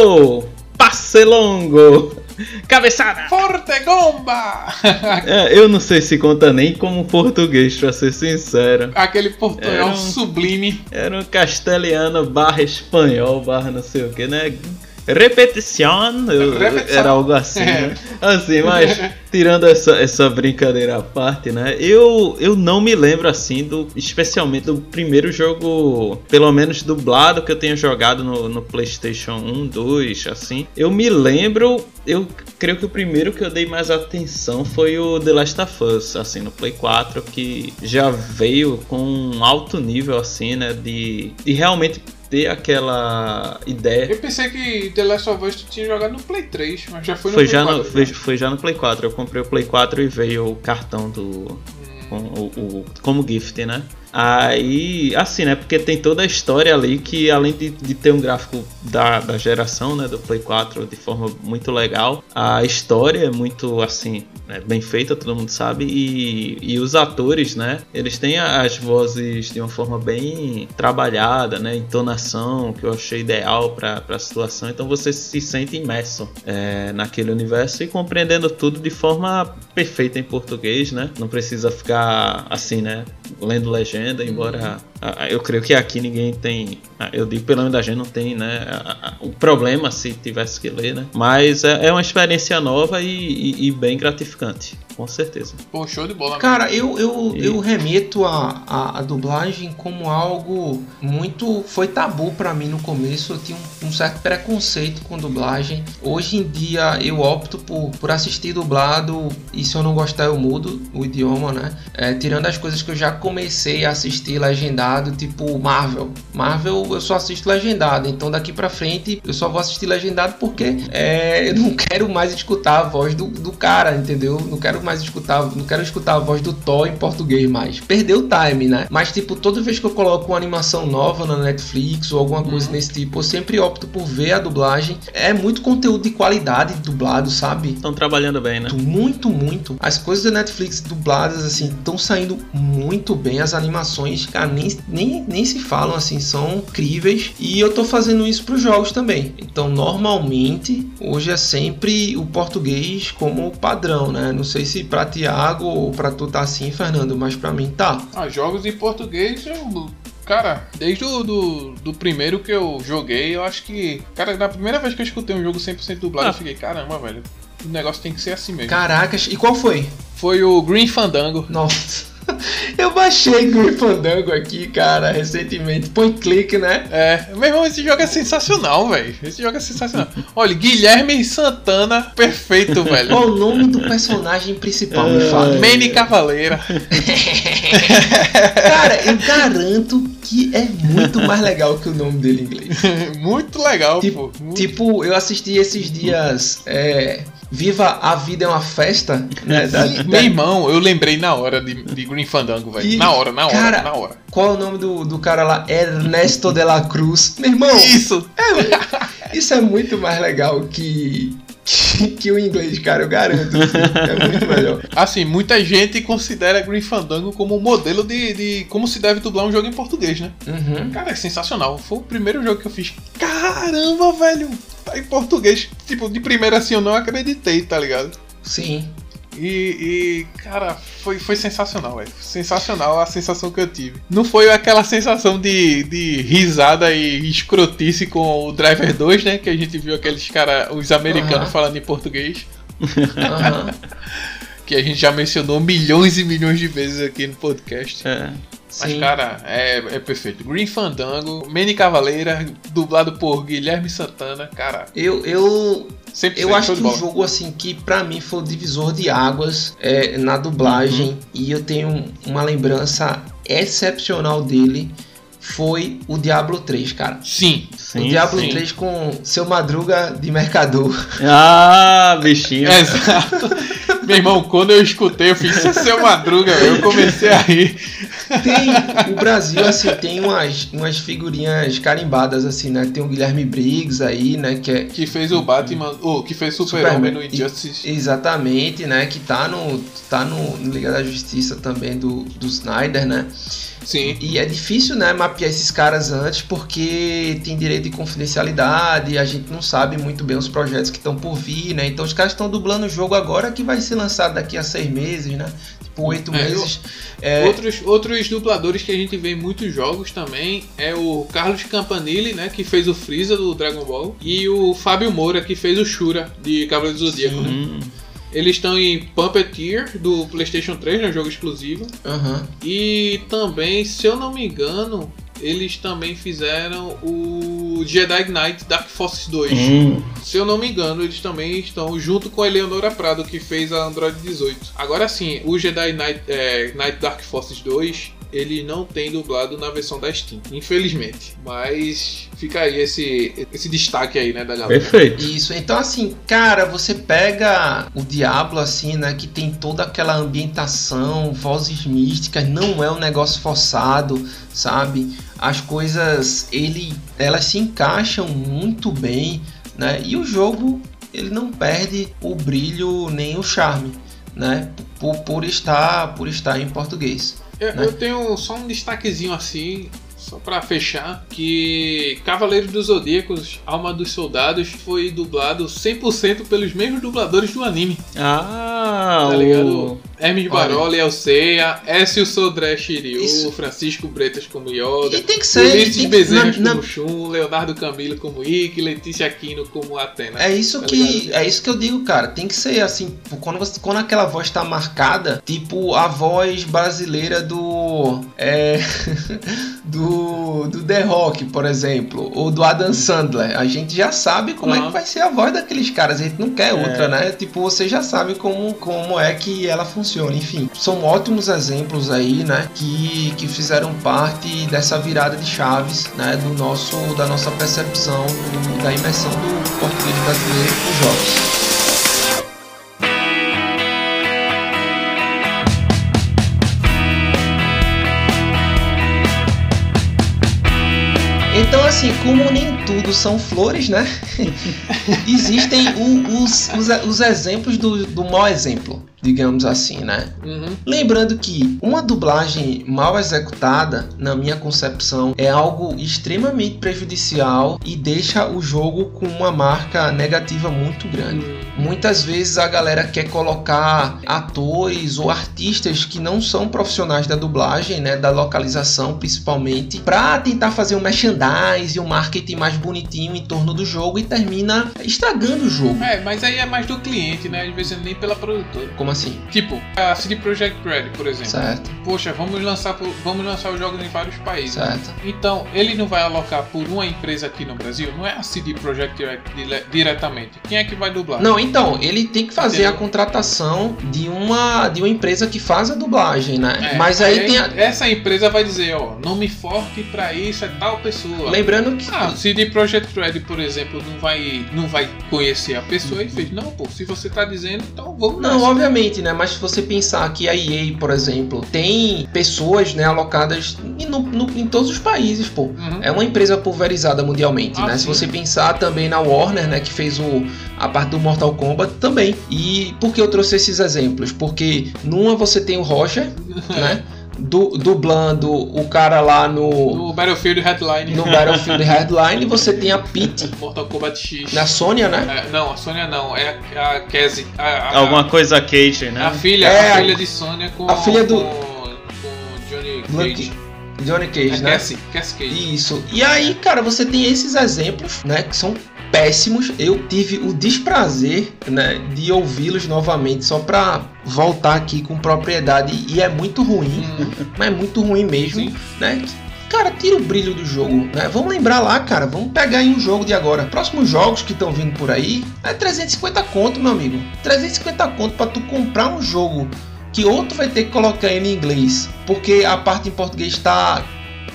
S2: Passe longo! Cabeçada!
S4: Forte Gomba!
S2: É, eu não sei se conta nem como português, pra ser sincero.
S4: Aquele portunhol
S2: Era um-
S4: sublime.
S2: Era um castelhano barra espanhol barra não sei o que, né?
S4: Repetição.
S2: era algo assim,
S4: É.
S2: né? Assim, mas tirando essa, essa brincadeira à parte, né? Eu, eu não me lembro assim do, especialmente do primeiro jogo, pelo menos dublado que eu tenha jogado no, no PlayStation 1, 2, assim. Eu me lembro, eu creio que o primeiro que eu dei mais atenção foi o The Last of Us, assim, no Play 4, que já veio com um alto nível, assim, né? De, de realmente ter aquela ideia.
S4: Eu pensei que The Last of Us tu tinha jogado no Play 3, mas já foi no
S2: Foi
S4: Play
S2: já,
S4: 4.
S2: no, foi, foi já no Play 4. Eu comprei o Play 4 e veio o cartão do.
S4: Hum.
S2: Com, o, o- como gift, né? Aí, assim, né? Porque tem toda a história ali que, além de, de ter um gráfico da, da geração, né? Do Play 4 de forma muito legal, a história é muito, assim, né, bem feita, todo mundo sabe. E, e os atores, né? Eles têm as vozes de uma forma bem trabalhada, né? Entonação, que eu achei ideal para a situação. Então você se sente imerso é, naquele universo e compreendendo tudo de forma perfeita em português, né? Não precisa ficar assim, né? Lendo legenda, embora eu creio que aqui ninguém tem. Eu digo pelo menos a gente não tem, né? O problema se tivesse que ler, né? Mas é, é uma experiência nova e, e, e bem gratificante com certeza.
S4: Pô, show de bola.
S3: Cara, eu, eu, e... eu remeto a, a, a, dublagem como algo muito. Foi tabu para mim no começo. Eu tinha um, um, certo preconceito com dublagem. Hoje em dia eu opto por, por assistir dublado e se eu não gostar eu mudo o idioma, né? É, tirando as coisas que eu já comecei a assistir legendado, tipo Marvel. Marvel eu só assisto legendado, então daqui para frente eu só vou assistir legendado porque é, eu não quero mais escutar a voz do, do cara, entendeu? Não quero mais escutar, não quero escutar a voz do Thor em português mais. Perdeu o time, né? Mas tipo, toda vez que eu coloco uma animação nova na Netflix ou alguma coisa uhum. nesse tipo, eu sempre opto por ver a dublagem. É muito conteúdo de qualidade dublado, sabe?
S2: Estão trabalhando bem, né?
S3: Muito, muito. As coisas da Netflix dubladas assim estão saindo muito bem. As animações, cara, nem, nem, nem se falam assim, são incríveis. E eu tô fazendo isso para os jogos também. Então, normalmente, hoje é sempre o português como padrão, né? Não sei se pra Tiago ou pra tu tá assim, Fernando, mas pra mim tá.
S4: Ah, jogos em português eu Cara, desde o do, do primeiro que eu joguei, eu acho que. Cara, na primeira vez que eu escutei um jogo 100% dublado, ah. eu fiquei, caramba, velho. O negócio tem que ser assim mesmo.
S3: Caracas, e qual foi?
S4: Foi o Green Fandango.
S3: Nossa. Eu baixei Green Fandango aqui, cara, recentemente. Põe clique, né?
S4: É, meu irmão, esse jogo é sensacional, velho. Esse jogo é sensacional. Olha, Guilherme Santana, perfeito, velho.
S3: Qual o nome do personagem principal, me fala?
S4: Manny Cavaleira.
S3: cara, eu garanto que é muito mais legal que o nome dele em inglês.
S4: muito legal,
S3: tipo,
S4: pô. Muito...
S3: Tipo, eu assisti esses dias. É Viva a Vida é uma Festa, né?
S4: Da, da... Meu irmão, eu lembrei na hora de, de Green Fandango, velho. Na hora, na hora, cara, na hora.
S3: Qual é o nome do, do cara lá? Ernesto de la Cruz. Meu irmão!
S4: Isso!
S3: É, isso é muito mais legal que, que, o inglês, cara, eu garanto. É muito melhor.
S4: Assim, muita gente considera Green Fandango como um modelo de, de como se deve dublar um jogo em português, né?
S3: Uhum.
S4: Cara, é sensacional. Foi o primeiro jogo que eu fiz. Caramba, velho! tá em português. Tipo, de primeira assim eu não acreditei, tá ligado?
S3: Sim.
S4: E, e, cara, foi, foi sensacional, velho. Sensacional a sensação que eu tive. Não foi aquela sensação de, de risada e escrotice com o Driver 2, né? Que a gente viu aqueles caras, os americanos uhum. falando em português.
S3: Uhum.
S4: que a gente já mencionou milhões e milhões de vezes aqui no podcast.
S2: É.
S4: Mas, Sim. cara, é, é perfeito. Green Fandango, Manny Cavaleira, dublado por Guilherme Santana, cara.
S3: Eu, eu, eu acho que um jogo assim que para mim foi o divisor de águas é, na dublagem uhum. e eu tenho uma lembrança excepcional dele foi o Diablo 3, cara.
S4: Sim.
S3: Sim o Diablo sim. 3 com seu Madruga de Mercador.
S2: Ah, bichinho.
S4: Exato. Meu irmão, quando eu escutei, eu fiz isso é seu Madruga, eu comecei a rir.
S3: Tem, o Brasil, assim, tem umas, umas figurinhas carimbadas, assim, né? Tem o Guilherme Briggs aí, né? Que, é,
S4: que fez o Batman, ou oh, que fez Super-Homem no Injustice.
S3: Exatamente, né? Que tá no, tá no, no Liga da Justiça também do, do Snyder, né?
S4: Sim.
S3: E é difícil, né, mapear esses caras antes porque tem direito de confidencialidade, a gente não sabe muito bem os projetos que estão por vir, né? Então os caras estão dublando o jogo agora que vai ser lançado daqui a seis meses, né? Tipo, oito é, meses.
S4: É... Outros, outros dubladores que a gente vê em muitos jogos também é o Carlos Campanile, né? Que fez o Freeza do Dragon Ball. E o Fábio Moura, que fez o Shura de Cavaleiro do Zodíaco, né? Eles estão em Puppeteer do PlayStation 3, né, jogo exclusivo.
S3: Uhum.
S4: E também, se eu não me engano, eles também fizeram o Jedi Knight Dark Forces 2. Hum. Se eu não me engano, eles também estão junto com a Eleonora Prado, que fez a Android 18. Agora sim, o Jedi Knight, é, Knight Dark Forces 2 ele não tem dublado na versão da Steam, infelizmente. Mas fica aí esse, esse destaque aí, né, da galera.
S2: Perfeito.
S3: Isso, então assim, cara, você pega o Diablo assim, né, que tem toda aquela ambientação, vozes místicas, não é um negócio forçado, sabe? As coisas, ele, elas se encaixam muito bem, né? E o jogo, ele não perde o brilho nem o charme, né? Por, por estar, por estar em português.
S4: Eu,
S3: né?
S4: eu tenho só um destaquezinho assim, só pra fechar, que Cavaleiro dos Zodíacos, Alma dos Soldados, foi dublado 100% pelos mesmos dubladores do anime.
S2: Ah,
S4: Tá
S2: o-
S4: ligado? Hermes. Baroli, Elceia, Écio Sodré Shiryu,
S3: Isso.
S4: Francisco Bretas como Yoga,
S3: E tem que ser.
S4: Ulisses
S3: que-
S4: Bezerras
S3: na-
S4: como Shun, Leonardo Camilo como Ikki, Letícia Aquino como Atena.
S3: É isso
S4: Tá
S3: que
S4: ligado?
S3: é isso que eu digo, cara. Tem que ser assim, quando, você, quando aquela voz tá marcada, tipo a voz brasileira do é, do do The Rock, por exemplo, ou do Adam Sandler. A gente já sabe como é
S4: Aham.
S3: que vai ser a voz daqueles caras. A gente não quer outra, né? Tipo, você já sabe como como é que ela funciona. Enfim, são ótimos exemplos aí, né? Que que fizeram parte dessa virada de chaves, né? Do nosso da nossa percepção do- da imersão do português brasileiro nos jogos. Então, assim, como nem tudo são flores, né? Existem o- os, os, os exemplos do, do mau exemplo, digamos assim, né?
S4: Uhum.
S3: Lembrando que uma dublagem mal executada, na minha concepção, é algo extremamente prejudicial e deixa o jogo com uma marca negativa muito grande. Muitas vezes a galera quer colocar atores ou artistas que não são profissionais da dublagem, né, da localização principalmente, para tentar fazer um merchandising, um marketing mais bonitinho em torno do jogo e termina estragando o jogo.
S4: É, mas aí é mais do cliente, né? Às vezes nem pela produtora.
S3: Como assim?
S4: Tipo, a CD Projekt Red, por exemplo.
S3: Certo,
S4: Poxa, vamos lançar, vamos lançar os jogos em vários países.
S3: certo.
S4: Então, ele não vai alocar por uma empresa aqui no Brasil? Não é a CD Projekt Red dire- diretamente. Quem é que vai dublar?
S3: Não, então, ele tem que fazer
S4: Entendeu?
S3: a contratação de uma, de uma empresa que faz a dublagem, né?
S4: É,
S3: Mas aí, tem a...
S4: essa empresa vai dizer, ó, nome forte pra isso é tal pessoa.
S3: Lembrando que.
S4: Ah, o CD Projekt Red, por exemplo, não vai, não vai conhecer a pessoa e fez, não, pô, se você tá dizendo, então vamos
S3: Não,
S4: nessa.
S3: obviamente, né? Mas se você pensar que a EA, por exemplo, tem pessoas né, alocadas em, no- no- em todos os países, pô.
S4: Uhum.
S3: É uma empresa pulverizada mundialmente,
S4: Ah,
S3: né? Se
S4: sim.
S3: você pensar também na Warner, né, que fez o, a parte do Mortal Kombat também. E por que eu trouxe esses exemplos? Porque numa você tem o Roger, né? Du, dublando o cara lá no,
S4: No Battlefield Headline.
S3: no Battlefield Hardline, você tem a Pete,
S4: Mortal Kombat X.
S3: na Sônia, né?
S4: É, não, a Sônia não, é a, a Cassie. A, a-
S2: Alguma coisa Cage,
S4: a,
S2: né?
S4: filha,
S3: É,
S4: a
S3: a-
S4: filha de Sônia com
S3: a filha do-
S4: com, com Johnny
S3: Lucky-
S4: Cage.
S3: Johnny Cage,
S4: É
S3: né?
S4: Cassie, Cassie Cage.
S3: Isso. E aí, cara, você tem esses exemplos, né, que são péssimos. Eu tive o desprazer, né, de ouvi-los novamente só pra voltar aqui com propriedade e é muito ruim,
S4: Hum,
S3: mas é muito ruim mesmo,
S4: sim.
S3: né? Cara, tira o brilho do jogo, né? Vamos lembrar lá, cara, vamos pegar aí um jogo de agora. Próximos jogos que estão vindo por aí é 350 conto, meu amigo. 350 conto pra tu comprar um jogo que outro vai ter que colocar ele em inglês, porque a parte em português está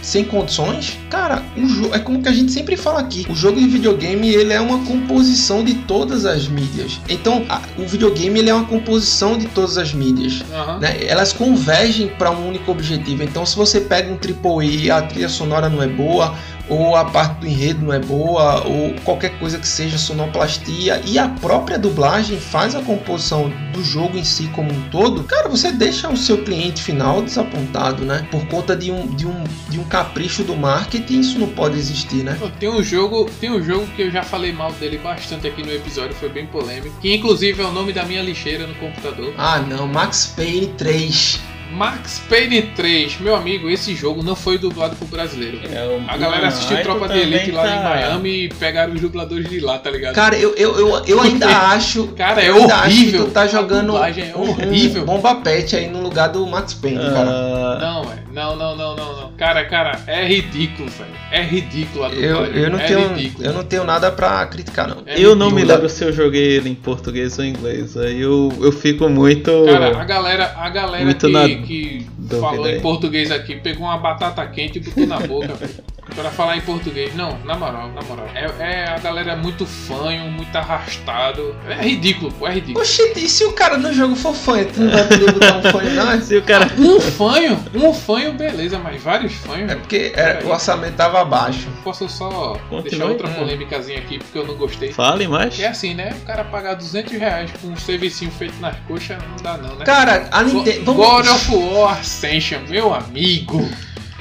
S3: sem condições, cara, o jogo é como que a gente sempre fala aqui. O jogo de videogame ele é uma composição de todas as mídias. Então, a- o videogame ele é uma composição de todas as mídias.
S4: Aham.
S3: né? Elas convergem para um único objetivo. Então, se você pega um AAA e a trilha sonora não é boa, ou a parte do enredo não é boa, ou qualquer coisa que seja sonoplastia, e a própria dublagem faz a composição do jogo em si como um todo, cara, você deixa o seu cliente final desapontado, né? Por conta de um, de um, de um capricho do marketing, isso não pode existir, né?
S4: Tem um jogo, tem um jogo que eu já falei mal dele bastante aqui no episódio, foi bem polêmico, que inclusive é o nome da minha lixeira no computador.
S3: Ah, não, Max Payne 3.
S4: Max Payne 3, meu amigo, esse jogo não foi dublado pro brasileiro.
S2: É, o-
S4: A galera assistiu Tropa de Elite
S2: também
S4: lá
S2: tá-
S4: em Miami e pegaram os dubladores de lá, tá ligado?
S3: Cara, eu, eu, eu, eu ainda acho.
S4: Cara, é horrível.
S3: tu tá
S4: A
S3: jogando
S4: dublagem é
S3: um-
S4: horrível.
S3: um bomba pet aí no lugar do Max Payne, cara.
S2: Ah,
S4: Não, velho. Não, não, não, não, não. Cara, cara, é ridículo, velho. É ridículo a
S3: Eu,
S4: dublagem.
S3: eu, não
S4: é
S3: tenho,
S4: ridículo.
S3: eu não tenho nada pra criticar, não.
S4: É
S2: eu não me
S4: ridículo.
S2: lembro se eu joguei ele em português ou em inglês. Aí eu, eu fico muito.
S4: Cara, a galera, a galera
S2: Muito
S4: que,
S2: na
S4: que, falou
S2: aí.
S4: em português aqui, pegou uma batata quente e botou na boca, velho. Pra falar em português. Não, na moral, na moral. É, é a galera muito fanho, muito arrastado. É ridículo, pô, é ridículo.
S3: Oxi, e se o cara no jogo for fanho, tu não vai poder botar um fanho, não?
S2: Se o cara.
S4: Um fanho, um fanho, beleza, mas vários fanhos.
S3: É porque é, o orçamento tava baixo.
S4: Posso só
S2: Continue.
S4: deixar outra
S3: Hum.
S4: polêmicazinha aqui porque eu não gostei.
S2: Fale mais.
S4: É assim, né? O cara pagar 200 reais por um servicinho feito nas coxas não dá, não, né?
S3: Cara, a Nintendo.
S4: Go- God of War Ascension, meu amigo.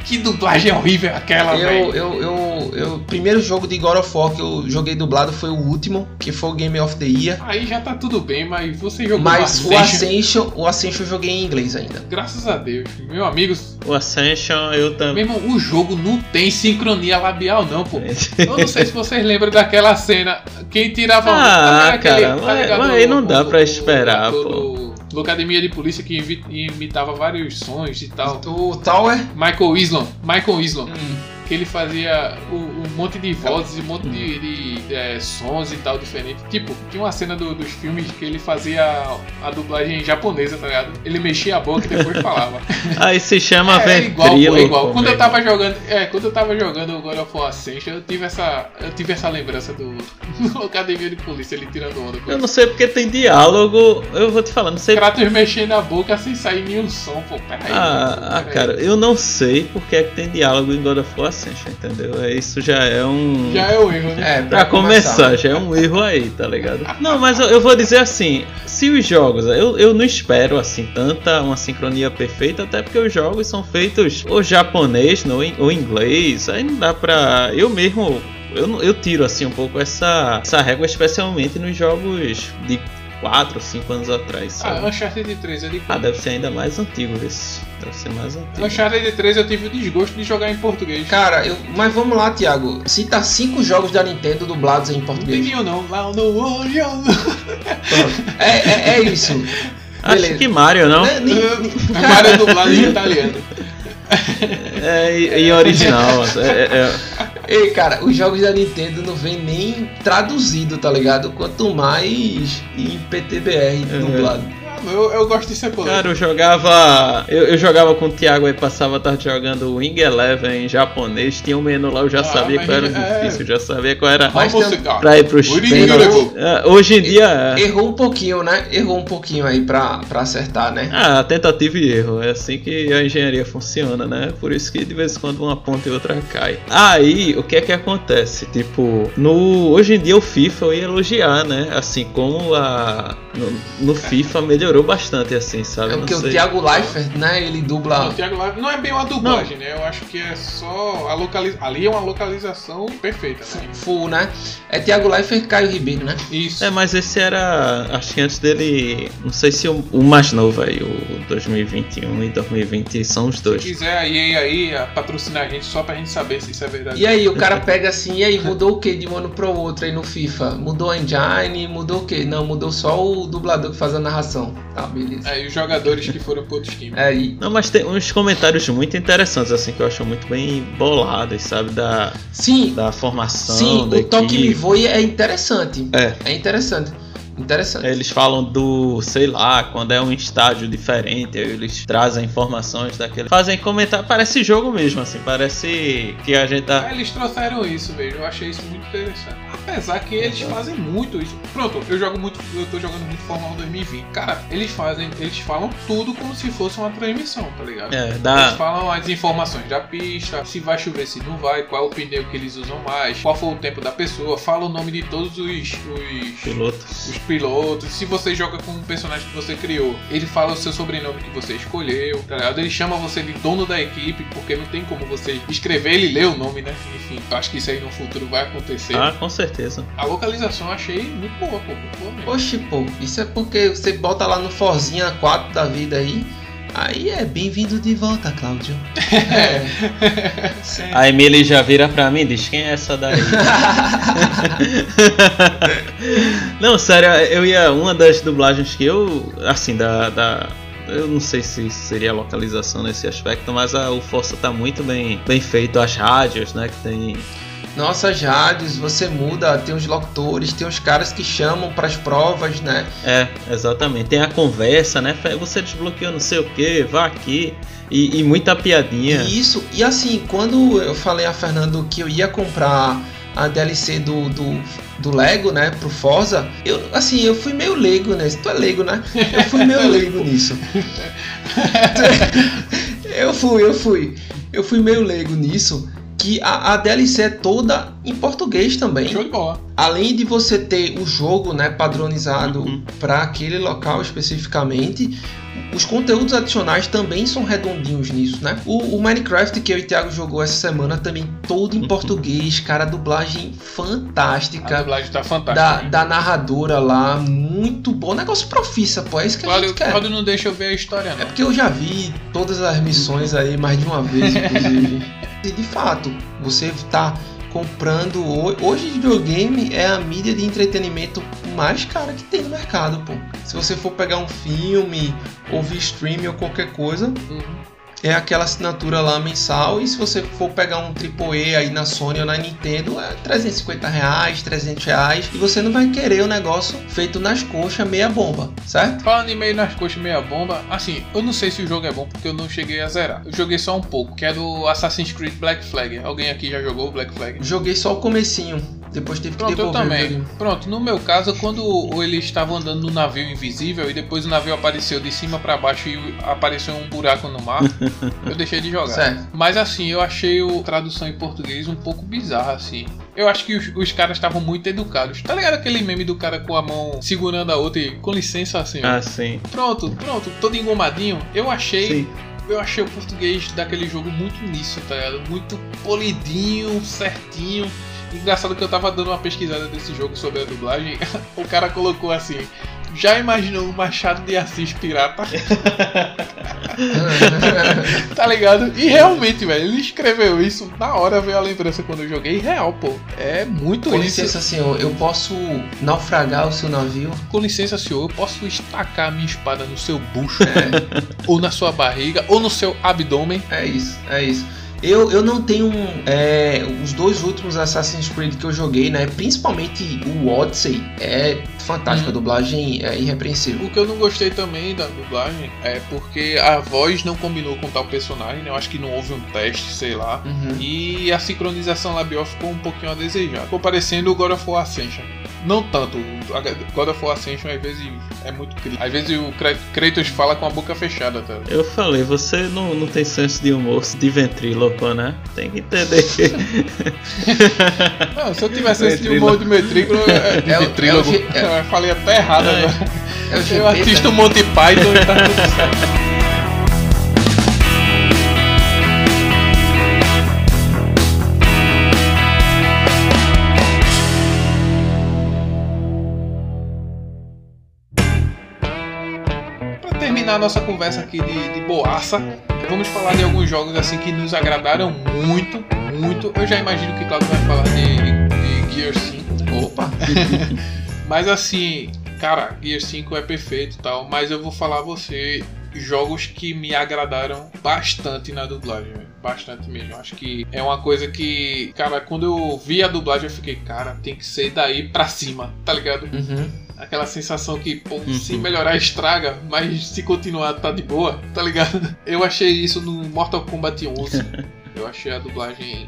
S4: Que dublagem horrível aquela,
S3: Eu,
S4: velho.
S3: eu, eu, eu, o primeiro jogo de God of War que eu joguei dublado foi o último, que foi o Game of the Year.
S4: Aí já tá tudo bem, mas você jogou
S3: Mas o
S4: Ascension.
S3: O Ascension eu joguei em inglês ainda.
S4: Graças a Deus, meu amigo.
S2: O Ascension eu
S4: Meu
S2: também.
S4: irmão, o jogo não tem sincronia labial, não, pô. Eu não sei se vocês lembram daquela cena. Quem tirava
S2: Ah, cara,
S4: tá
S2: mas- mas aí não dá pra esperar, pô.
S4: Do Academia de Polícia que imitava vários sons e tal.
S3: O Tower.
S4: Michael Islam. Michael Islam.
S3: hum,
S4: Que ele fazia o- um monte de vozes, um monte de, de, é, sons e tal diferente. Tipo, tinha uma cena do- dos filmes que ele fazia a, dublagem japonesa, tá ligado? Ele mexia a boca e depois falava.
S2: Aí se chama
S4: É, é igual, é igual. Quando eu tava jogando, é, quando eu tava jogando o God of War Ascension, eu tive essa, eu tive essa lembrança do, do Academia de Polícia, ele tirando onda.
S2: Eu não sei porque tem diálogo. Eu vou te falar, não sei.
S4: Kratos mexendo a boca sem sair nenhum som, pô. Peraí.
S2: Ah, ah,
S4: peraí.
S2: cara, eu não sei porque é que tem diálogo em God of War Ascension, entendeu? É, Isso já é um.
S4: Já é o erro, né?
S3: É,
S2: Pra começar, já é um erro aí, tá ligado? Não, mas eu, eu vou dizer assim, se os jogos, eu, eu não espero assim tanta uma sincronia perfeita, até porque os jogos são feitos ou japonês no, ou inglês, aí não dá pra. Eu mesmo. Eu, eu tiro assim um pouco essa, essa régua, especialmente nos jogos de 4, 5 anos atrás.
S4: Ah,
S2: Sabe?
S4: Uncharted 3 ali.
S2: Ah, deve ser ainda mais antigo esse. Deve ser mais antigo.
S4: Uncharted 3 eu tive o desgosto de jogar em português.
S3: Cara, eu, mas vamos lá, Thiago. Cita cinco jogos da Nintendo dublados em
S4: Não
S3: português.
S4: entendiam não. Lá no olho.
S3: Pronto. É, é, é isso.
S2: Acho
S3: beleza.
S2: que Mario, não?
S3: Né, nem-
S4: é dublado em italiano.
S2: É em original. é- é- é-
S3: Ei, cara, os jogos da Nintendo não vem nem traduzido, tá ligado? Quanto mais em PTBR
S2: É.
S3: dublado.
S4: Ah, eu, eu gosto de ser polêmico.
S2: Cara, eu jogava. Eu, eu jogava com o Thiago aí, passava a tarde jogando Wing Eleven em japonês. Tinha um menu lá, eu já
S4: Ah,
S2: sabia qual era
S4: é-
S2: difícil, eu já sabia qual era
S3: Mas tem-
S4: cigar.
S2: pra ir pros
S4: Uri,
S2: pênaltis. É, Hoje em dia. é.
S3: Errou um pouquinho, né? Errou um pouquinho aí pra, pra acertar, né?
S2: Ah, tentativa e erro. É assim que a engenharia funciona, né? Por isso que de vez em quando uma ponta e outra cai. Aí, o que é que acontece? Tipo, no hoje em dia o FIFA eu ia elogiar, né? Assim como a no, no FIFA melhorou bastante, assim, sabe?
S3: É
S2: Não
S3: porque o. Thiago Leifert, né? Ele
S4: Não,
S3: dubla.
S4: o Thiago Live não é bem uma dublagem, né? Eu acho que é só a localização. Ali é uma localização perfeita, né?
S3: Full, né? É Thiago Leifert e Caio Ribeiro, né?
S4: Isso.
S2: É, mas esse era. Acho que antes dele. Não sei se o, o mais novo aí, o 2021 e 2020 são os
S4: Se
S2: dois.
S4: quiser a EA aí a patrocinar a gente só pra gente saber se isso é verdade.
S3: E aí, o cara pega assim, e aí, mudou o que de um ano pro outro aí no FIFA? Mudou a engine? Mudou o que? Não, mudou só o dublador que faz a narração. Tá, beleza.
S4: É, e os jogadores que foram pro outros times.
S3: É aí.
S2: Não, mas tem uns comentários muito interessantes, assim, que eu acho muito bem bolados, sabe? Da,
S3: Sim,
S2: da formação,
S3: sim,
S2: da
S3: o Toque Me
S2: equipe.
S3: Voe é interessante.
S2: É.
S3: É interessante. Interessante.
S2: Eles falam do, sei lá, quando é um estádio diferente, aí eles trazem informações daquele. Fazem comentário, parece jogo mesmo, assim, parece que a gente tá.
S4: Ah, Eles trouxeram isso, velho. Eu achei isso muito interessante. Apesar que eles fazem muito isso. Pronto, eu jogo muito. Eu tô jogando muito Fórmula 1 2020. Cara, eles fazem. Eles falam tudo como se fosse uma transmissão, tá ligado?
S2: É,
S4: Eles
S2: dá.
S4: falam as informações da pista, se vai chover, se não vai, qual é o pneu que eles usam mais, qual foi o tempo da pessoa, fala o nome de todos os, os,
S2: Pilotos.
S4: os pilotos. Se você joga com um personagem que você criou, ele fala o seu sobrenome que você escolheu, tá ligado? Ele chama você de dono da equipe, porque não tem como você escrever ele ler o nome, né? Enfim, acho que isso aí no futuro vai acontecer.
S2: Ah, com certeza.
S4: A localização eu achei muito boa, pô. Muito boa mesmo.
S3: Oxi, pô, isso é porque você bota lá no Forzinha 4 da vida aí. Aí é bem-vindo de volta, Cláudio. É.
S2: A Emily já vira pra mim e diz: Quem é essa daí? não, sério, eu ia. Uma das dublagens que eu. Assim, da. da eu não sei se seria a localização nesse aspecto, mas a, o Força tá muito bem, bem feito, as rádios, né? Que tem.
S3: Nossas rádios, você muda, tem os locutores, tem os caras que chamam pras provas, né?
S2: É, exatamente. Tem a conversa, né? Você desbloqueou não sei o que, vá aqui. E, e muita piadinha.
S3: Isso, e assim, quando eu falei a Fernando que eu ia comprar a DLC do, do, do Lego, né, pro Forza, eu, assim, eu fui meio leigo, né? Tu é leigo, né? Eu fui meio leigo nisso. eu fui, eu fui. Eu fui meio leigo nisso. Que a, a DLC é toda em português também.
S4: Show de bola.
S3: Além de você ter o jogo né, padronizado
S2: Uhum.
S3: para aquele local especificamente, os conteúdos adicionais também são redondinhos nisso, né? O, o Minecraft que eu e o Thiago jogou essa semana também todo em português, cara, dublagem
S4: A
S3: fantástica.
S4: dublagem tá
S3: Da,
S4: fantástica.
S3: da narradora lá, muito bom. Negócio profissa, pô. É isso que a
S4: Claudio,
S3: gente quer.
S4: Claudio não deixa eu ver a história,
S3: É
S4: não.
S3: porque eu já vi todas as missões aí mais de uma vez, inclusive. e de fato, você tá comprando. ho- Hoje, videogame é a mídia de entretenimento mais cara que tem no mercado, pô. Se você for pegar um filme, ouvir streaming ou qualquer coisa,
S4: Uhum.
S3: É aquela assinatura lá mensal. E se você for pegar um AAA aí na Sony ou na Nintendo, é 350 reais, 300 reais. E você não vai querer o negócio feito nas coxas, meia bomba, certo?
S4: Falando em meio nas coxas meia bomba, assim, eu não sei se o jogo é bom porque eu não cheguei a zerar. Eu joguei só um pouco, que é do Assassin's Creed Black Flag. Alguém aqui já jogou Black Flag?
S3: Joguei só o comecinho. Depois teve que
S4: Pronto, eu
S3: devolver o
S4: também. Pronto, no meu caso, quando eles estavam andando no navio invisível e depois o navio apareceu de cima pra baixo e apareceu um buraco no mar, eu deixei de jogar.
S3: Certo.
S4: Mas assim, eu achei a tradução em português um pouco bizarra, assim. Eu acho que os, os caras estavam muito educados. Tá ligado aquele meme do cara com a mão segurando a outra e com licença assim?
S2: Ah, sim.
S4: Pronto, pronto, todo engomadinho. Eu achei.
S2: Sim.
S4: Eu achei o português daquele jogo muito nisso, tá ligado? Muito polidinho, certinho. Engraçado que eu tava dando uma pesquisada desse jogo sobre a dublagem. O cara colocou assim. Já imaginou um Machado de Assis pirata? tá ligado? E realmente, velho, ele escreveu isso na hora, veio a lembrança quando eu joguei. Real, pô. É muito
S3: Com
S4: isso.
S3: licença, senhor, eu posso naufragar o seu navio?
S4: Com licença, senhor, eu posso estacar a minha espada no seu bucho,
S3: É,
S4: ou na sua barriga, ou no seu abdômen.
S3: é isso, é isso. Eu, eu não tenho é, os dois últimos Assassin's Creed que eu joguei, né? Principalmente o Odyssey, é fantástico,
S4: Hum.
S3: a dublagem é irrepreensível.
S4: O que eu não gostei também da dublagem é porque a voz não combinou com tal personagem, né? Eu acho que não houve um teste, sei lá.
S3: Uhum.
S4: E a sincronização labial ficou um pouquinho a desejar. Ficou parecendo o God of War Ascension. Não tanto. A God of War Ascension às vezes é muito crítico. Às vezes o Kra- Kratos fala com a boca fechada, tá?
S2: Eu falei, você não, não tem senso de humor de ventríloco, né? Tem que entender.
S4: Não, se eu tivesse esse
S2: Ventrílogo.
S4: humor de metrículo, é, de
S3: É o-
S4: vitrílogo,
S3: é o ge- é-
S4: eu falei até errado
S2: É.
S4: agora.
S3: É o
S4: Eu
S3: Gepeta,
S4: assisto
S3: né?
S4: Monty Python e tá tudo certo. Terminar a nonossa conversa aqui de, de boaça, vamos falar de alguns jogos assim que nos agradaram muito, muito. Eu já imagino que Claudio vai falar de, de Gear 5.
S3: Opa!
S4: Mas assim, cara, Gear 5 é perfeito e tal, mas eu vou falar a você jogos que me agradaram bastante na dublagem, bastante mesmo. Acho que é uma coisa que, cara, quando eu vi a dublagem eu fiquei, cara, tem que ser daí pra cima, tá ligado?
S3: Uhum.
S4: Aquela sensação que, pô,
S2: Uhum.
S4: se melhorar estraga, mas se continuar tá de boa, tá ligado? Eu achei isso no Mortal Kombat 11. Eu achei a dublagem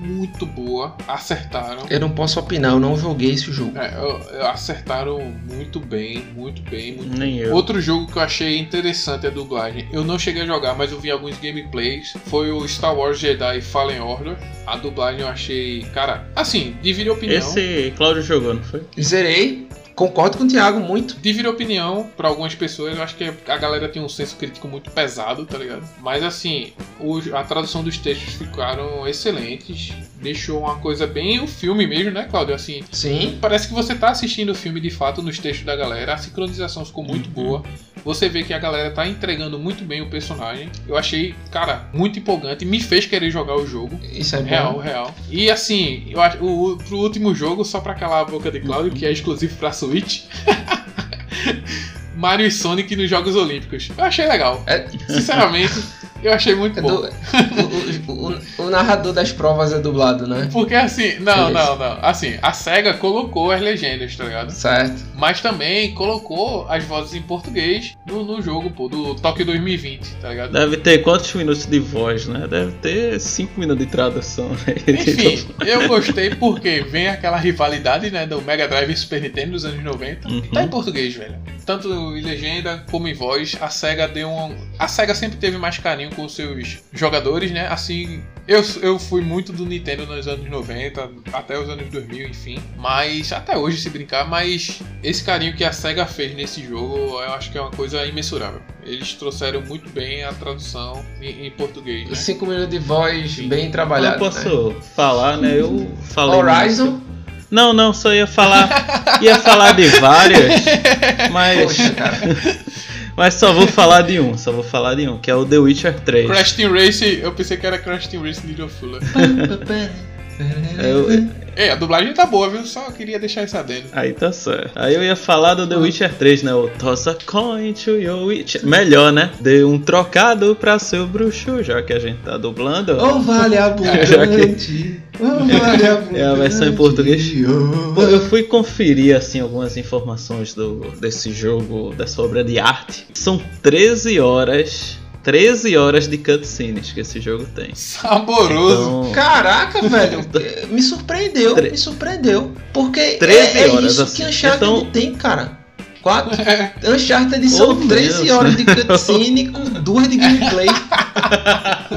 S4: muito boa, acertaram.
S3: Eu não posso opinar, eu não joguei esse jogo.
S4: É, eu- eu- acertaram muito bem, muito bem, muito
S2: Nem eu.
S4: Outro jogo que eu achei interessante a dublagem, eu não cheguei a jogar, mas eu vi alguns gameplays, foi o Star Wars Jedi Fallen Order. A dublagem eu achei, cara, assim, divide opinião.
S2: Esse Cláudio jogou, não foi?
S3: Zerei, concordo com o Thiago muito.
S4: Divide opinião pra algumas pessoas, eu acho que a galera tem um senso crítico muito pesado, tá ligado? Mas assim, os- a tradução dos textos ficaram excelentes, deixou uma coisa bem o filme mesmo, né, Claudio? Assim,
S3: Sim,
S4: Parece que você tá assistindo o filme de fato nos textos da galera. A sincronização ficou muito
S2: Uhum.
S4: boa. Você vê que a galera tá entregando muito bem o personagem. Eu achei, cara, muito empolgante. Me fez querer jogar o jogo.
S3: isso é bom.
S4: Real, real. E assim, eu acho o, o- pro último jogo, só pra calar a boca de Cláudio, que é exclusivo pra Switch. Mario e Sonic nos Jogos Olímpicos. Eu achei legal.
S3: É,
S4: Sinceramente, eu achei muito
S3: é
S4: bom.
S3: do- o- o- o- narrador das provas é dublado, né?
S4: Porque assim, não,
S3: Beleza.
S4: não, não. Assim, a SEGA colocou as legendas, tá ligado?
S3: Certo.
S4: Mas também colocou as vozes em português no, no jogo, pô, do Tokyo 2020, tá ligado?
S2: Deve ter quantos minutos de voz, né? Deve ter 5 minutos de tradução. né?
S4: Enfim, eu gostei porque vem aquela rivalidade, né, do Mega Drive e Super Nintendo dos anos 90.
S2: Uhum.
S4: Tá em português, velho. Tanto em legenda como em voz, a SEGA deu um. A SEGA sempre teve mais carinho com os seus jogadores, né? Assim, eu, eu fui muito do Nintendo nos anos 90, até os anos 2000, enfim. Mas, até hoje, se brincar, mas esse carinho que a SEGA fez nesse jogo, eu acho que é uma coisa imensurável. Eles trouxeram muito bem a tradução em, em português, né?
S3: Cinco minutos de voz bem
S2: Eu
S3: trabalhado.
S2: posso falar, né? Eu
S3: né?
S2: falei.
S3: Horizon.
S2: muito. Não, não, só ia falar. ia falar de várias, mas.
S3: Poxa, cara.
S2: Mas só vou falar de um, só vou falar de um, que é o The Witcher 3.
S4: Crash Team Race, eu pensei que era Crash Team Race Needle Fuller.
S2: Eu-
S4: É, a dublagem tá boa, viu? Só queria deixar isso adendo.
S2: Aí tá certo. Aí eu ia falar do The Witcher 3, né? O Toss a coin to your Witcher. Melhor, né? Dê um trocado pra seu bruxo, já que a gente tá dublando.
S3: Oh, vale
S2: Já
S3: abundante. Oh.
S2: É a versão em português. Pô, Eu fui conferir assim algumas informações do, desse jogo, dessa obra de arte. São 13 horas, 13 horas de cutscenes que esse jogo tem.
S4: Saboroso.
S2: Então,
S3: Caraca, velho, me surpreendeu,
S2: Tre-
S3: me surpreendeu. Porque
S2: 13
S3: é, é
S2: horas,
S3: isso
S2: assim.
S3: que Uncharted
S2: Então-
S3: tem, cara. Quatro. Uncharted são
S2: Oh,
S3: 13
S2: Deus.
S3: horas de cutscene com duas de gameplay.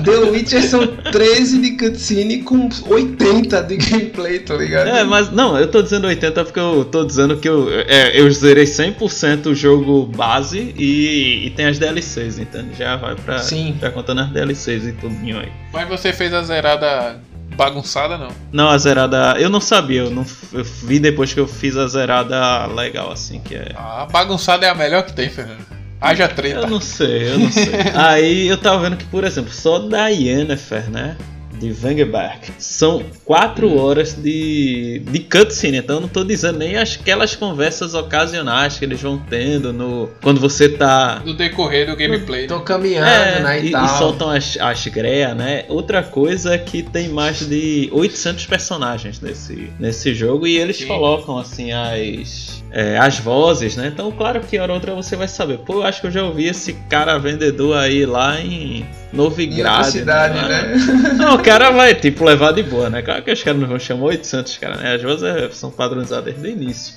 S3: The Witcher são 13 de cutscene com 80 de gameplay, tá ligado?
S2: É, mas não, eu tô dizendo 80 porque eu tô dizendo que eu, é, eu zerei 100% o jogo base e, e tem as DLCs, entende? Já vai pra.
S3: Sim.
S2: Já contando as DLCs e tudinho aí.
S4: Mas você fez a zerada bagunçada, não?
S2: Não, a zerada. Eu não sabia, eu, não, eu vi depois que eu fiz a zerada legal, assim, que é.
S4: A bagunçada é a melhor que tem, Fernando. Haja treta.
S2: Eu não sei, eu não sei. Aí eu tava vendo que, por exemplo, só da Yennefer, né? De Vangerberg. São 4 horas de, de cutscene. Então eu não tô dizendo nem aquelas conversas ocasionais que eles vão tendo no. Quando você tá.
S4: No decorrer do gameplay.
S3: Tô
S4: né?
S3: caminhando,
S2: É,
S3: né, e,
S2: e, e soltam as, as greia, né? Outra coisa é que tem mais de 800 personagens nesse, nesse jogo e eles
S4: Sim.
S2: colocam assim as é, as vozes, né? Então, claro que hora ou outra você vai saber. Pô, eu acho que eu já ouvi esse cara vendedor aí lá em Novigrad.
S3: Em outra cidade,
S2: Lá,
S3: né?
S2: Não, o cara vai, tipo, levar de boa, né? Claro que os caras não vão chamar 800, cara, né? As vozes é- são padronizadas desde o início.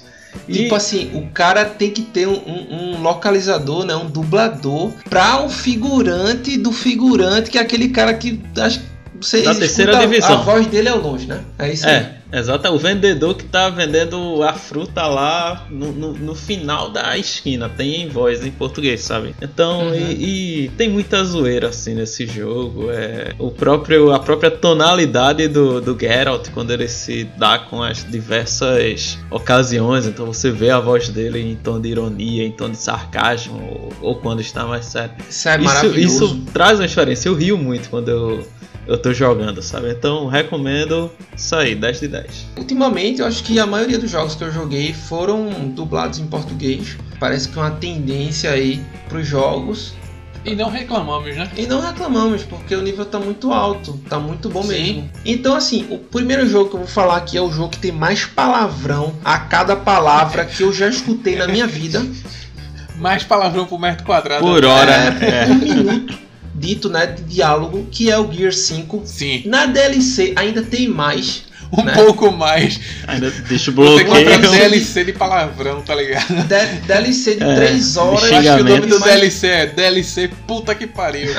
S2: E-
S3: Tipo assim, o cara tem que ter um, um- um localizador, né? Um dublador pra o figurante do figurante, que é aquele cara que acho você
S2: Da terceira
S3: a-
S2: divisão.
S3: A voz dele é ao longe, né? É isso aí.
S2: É, exato. O vendedor que tá vendendo a fruta lá no, no, no final da esquina. Tem em voz em português, sabe? Então,
S3: Uhum.
S2: e, e tem muita zoeira assim nesse jogo. É, o próprio, a própria tonalidade do, do Geralt quando ele se dá com as diversas ocasiões. Então você vê a voz dele em tom de ironia, em tom de sarcasmo, ou, ou quando está mais sério.
S3: Isso é
S2: isso,
S3: maravilhoso.
S2: isso traz uma experiência. Eu rio muito quando eu, eu tô jogando, sabe? Então recomendo isso aí, 10 de 10.
S3: Ultimamente, eu acho que a maioria dos jogos que eu joguei foram dublados em português. Parece que é uma tendência aí pros jogos.
S4: E não reclamamos, né?
S3: E não reclamamos, porque o nível tá muito alto, tá muito bom
S4: Sim.
S3: mesmo. Então, assim, o primeiro jogo que eu vou falar aqui é o jogo que tem mais palavrão a cada palavra que eu já escutei na minha vida.
S4: Mais palavrão por metro quadrado.
S2: Por hora,
S3: É,
S2: é.
S3: um minuto dito, né, de diálogo, que é o Gear 5.
S4: Sim.
S3: Na DLC ainda tem mais.
S4: Um
S3: Né?
S4: pouco mais.
S2: Ainda deixa o
S4: Você compra
S2: bloqueio.
S4: DLC de palavrão, tá ligado?
S3: D- DLC de
S2: É,
S3: 3 horas.
S2: de
S4: Eu acho que o nome do
S3: Mas-
S4: DLC é DLC puta que pariu.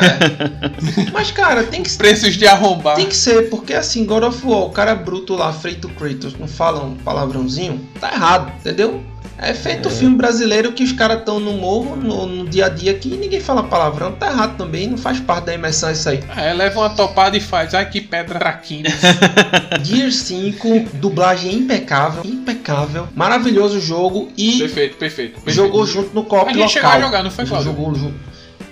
S3: Mas, cara, tem que
S4: Preços de arrombar.
S3: Tem que ser, porque assim, God of War, o cara bruto lá, feito Kratos, não fala um palavrãozinho, tá errado, entendeu? É feito filme brasileiro que os caras estão no morro, no, no dia a dia aqui e ninguém fala palavrão, tá errado também, não faz parte da imersão isso aí.
S4: É, leva uma topada e faz. Ai que pedra traquina.
S3: Gear 5, dublagem impecável, impecável, maravilhoso jogo e
S4: perfeito, perfeito. perfeito.
S3: jogou junto no
S4: A
S3: co-op
S4: gente
S3: local.
S4: chegou a jogar, não foi, Cláudio?
S3: Jogou junto.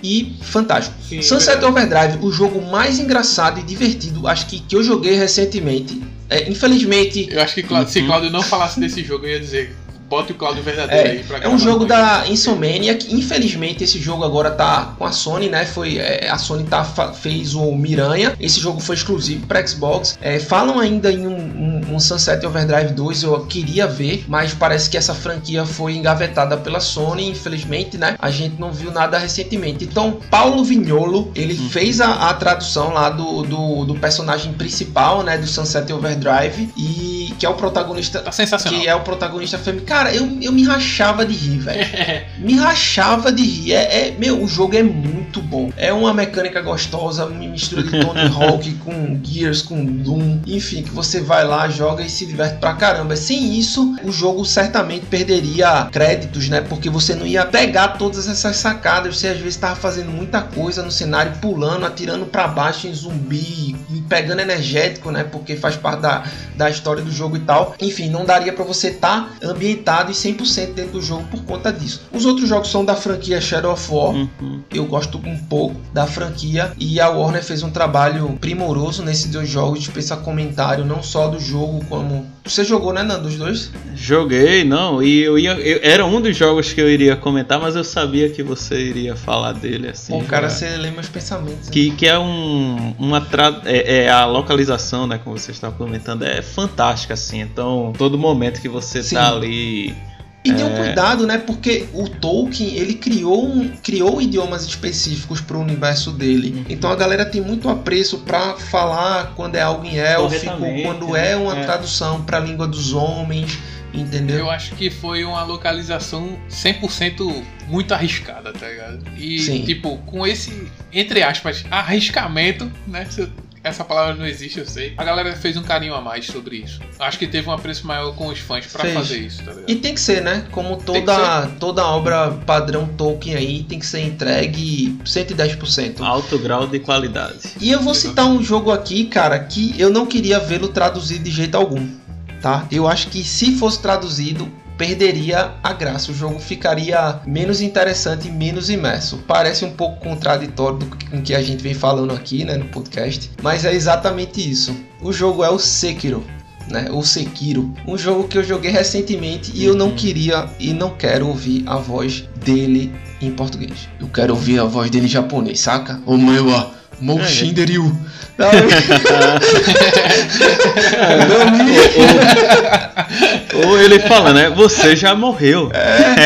S3: E fantástico.
S4: Sim,
S3: Sunset
S4: verdade.
S3: Overdrive, o jogo mais engraçado e divertido, acho que, que eu joguei recentemente. É, infelizmente,
S4: Eu acho que Clá- se
S2: Uhum.
S4: Cláudio não falasse desse jogo, eu ia dizer. Bote o Cláudio verdadeiro
S3: É,
S4: aí pra
S3: é um jogo da Insomnia que infelizmente esse jogo agora tá com a Sony, né? Foi é, a Sony tá, fez o Miranha. Esse jogo foi exclusivo para Xbox. É, falam ainda em um, um- um Sunset Overdrive 2, eu queria ver, mas parece que essa franquia foi engavetada pela Sony, infelizmente, né? A gente não viu nada recentemente. Então, Paulo Vignolo, ele fez a, a tradução lá do, do, do personagem principal, né? Do Sunset Overdrive e que é o protagonista
S4: Tá sensacional.
S3: que é o protagonista feminino. Cara, eu, eu me rachava de rir, velho. me rachava de rir. É, é- meu, o jogo é muito bom. É uma mecânica gostosa, uma mistura de Tony Hawk com Gears, com Doom. Enfim, que você vai lá, joga e se diverte pra caramba. Sem isso, o jogo certamente perderia créditos, né? Porque você não ia pegar todas essas sacadas. Você às vezes tava fazendo muita coisa no cenário, pulando, atirando pra baixo em zumbi, e pegando energético, né? Porque faz parte da, da história do jogo e tal. Enfim, não daria pra você estar ambientado e 100% dentro do jogo por conta disso. Os outros jogos são da franquia Shadow of War.
S2: Uhum.
S3: Eu gosto um pouco da franquia e a Warner fez um trabalho primoroso nesses dois jogos, dispensa comentário, não só do jogo como você jogou, né, Nando, dos dois?
S2: Joguei, não, e eu ia. eu- era um dos jogos que eu iria comentar, mas eu sabia que você iria falar dele assim.
S3: Pô, cara,
S2: já.
S3: você lê meus pensamentos. né?
S2: Que, que é um uma tra... é, é a localização, né, como você estava comentando, é fantástica assim. Então, todo momento que você
S3: Sim.
S2: tá ali
S3: E
S2: É.
S3: cuidado, né? Porque o Tolkien, ele criou, um, criou idiomas específicos para o universo dele.
S2: Uhum.
S3: Então a galera tem muito apreço para falar quando é algo em élfico, quando é uma
S2: né?
S3: tradução para a língua dos homens, entendeu?
S4: Eu acho que foi uma localização 100% muito arriscada, tá ligado? E,
S3: Sim.
S4: tipo, com esse, entre aspas, arriscamento, né? Essa palavra não existe, eu sei. A galera fez um carinho a mais sobre isso. Acho que teve um apreço maior com os fãs pra
S3: Fez.
S4: fazer isso, tá ligado?
S3: E tem que ser, né? Como toda, toda obra padrão Tolkien aí, tem que ser entregue 110%.
S2: alto grau de qualidade.
S3: E eu vou citar um jogo aqui, cara, que eu não queria vê-lo traduzido de jeito algum, tá? Eu acho que se fosse traduzido, perderia a graça. O jogo ficaria menos interessante e menos imerso. Parece um pouco contraditório do que- com o que a gente vem falando aqui, né, no podcast, mas é exatamente isso. O jogo é o Sekiro. Né, o Sekiro, um jogo que eu joguei recentemente e eu não
S2: Uhum.
S3: queria e não quero ouvir a voz dele em português. Eu quero ouvir a voz dele em japonês, saca? O meu, ó. Moushinderyu.
S2: Ou, ou ele fala, né? Você já morreu.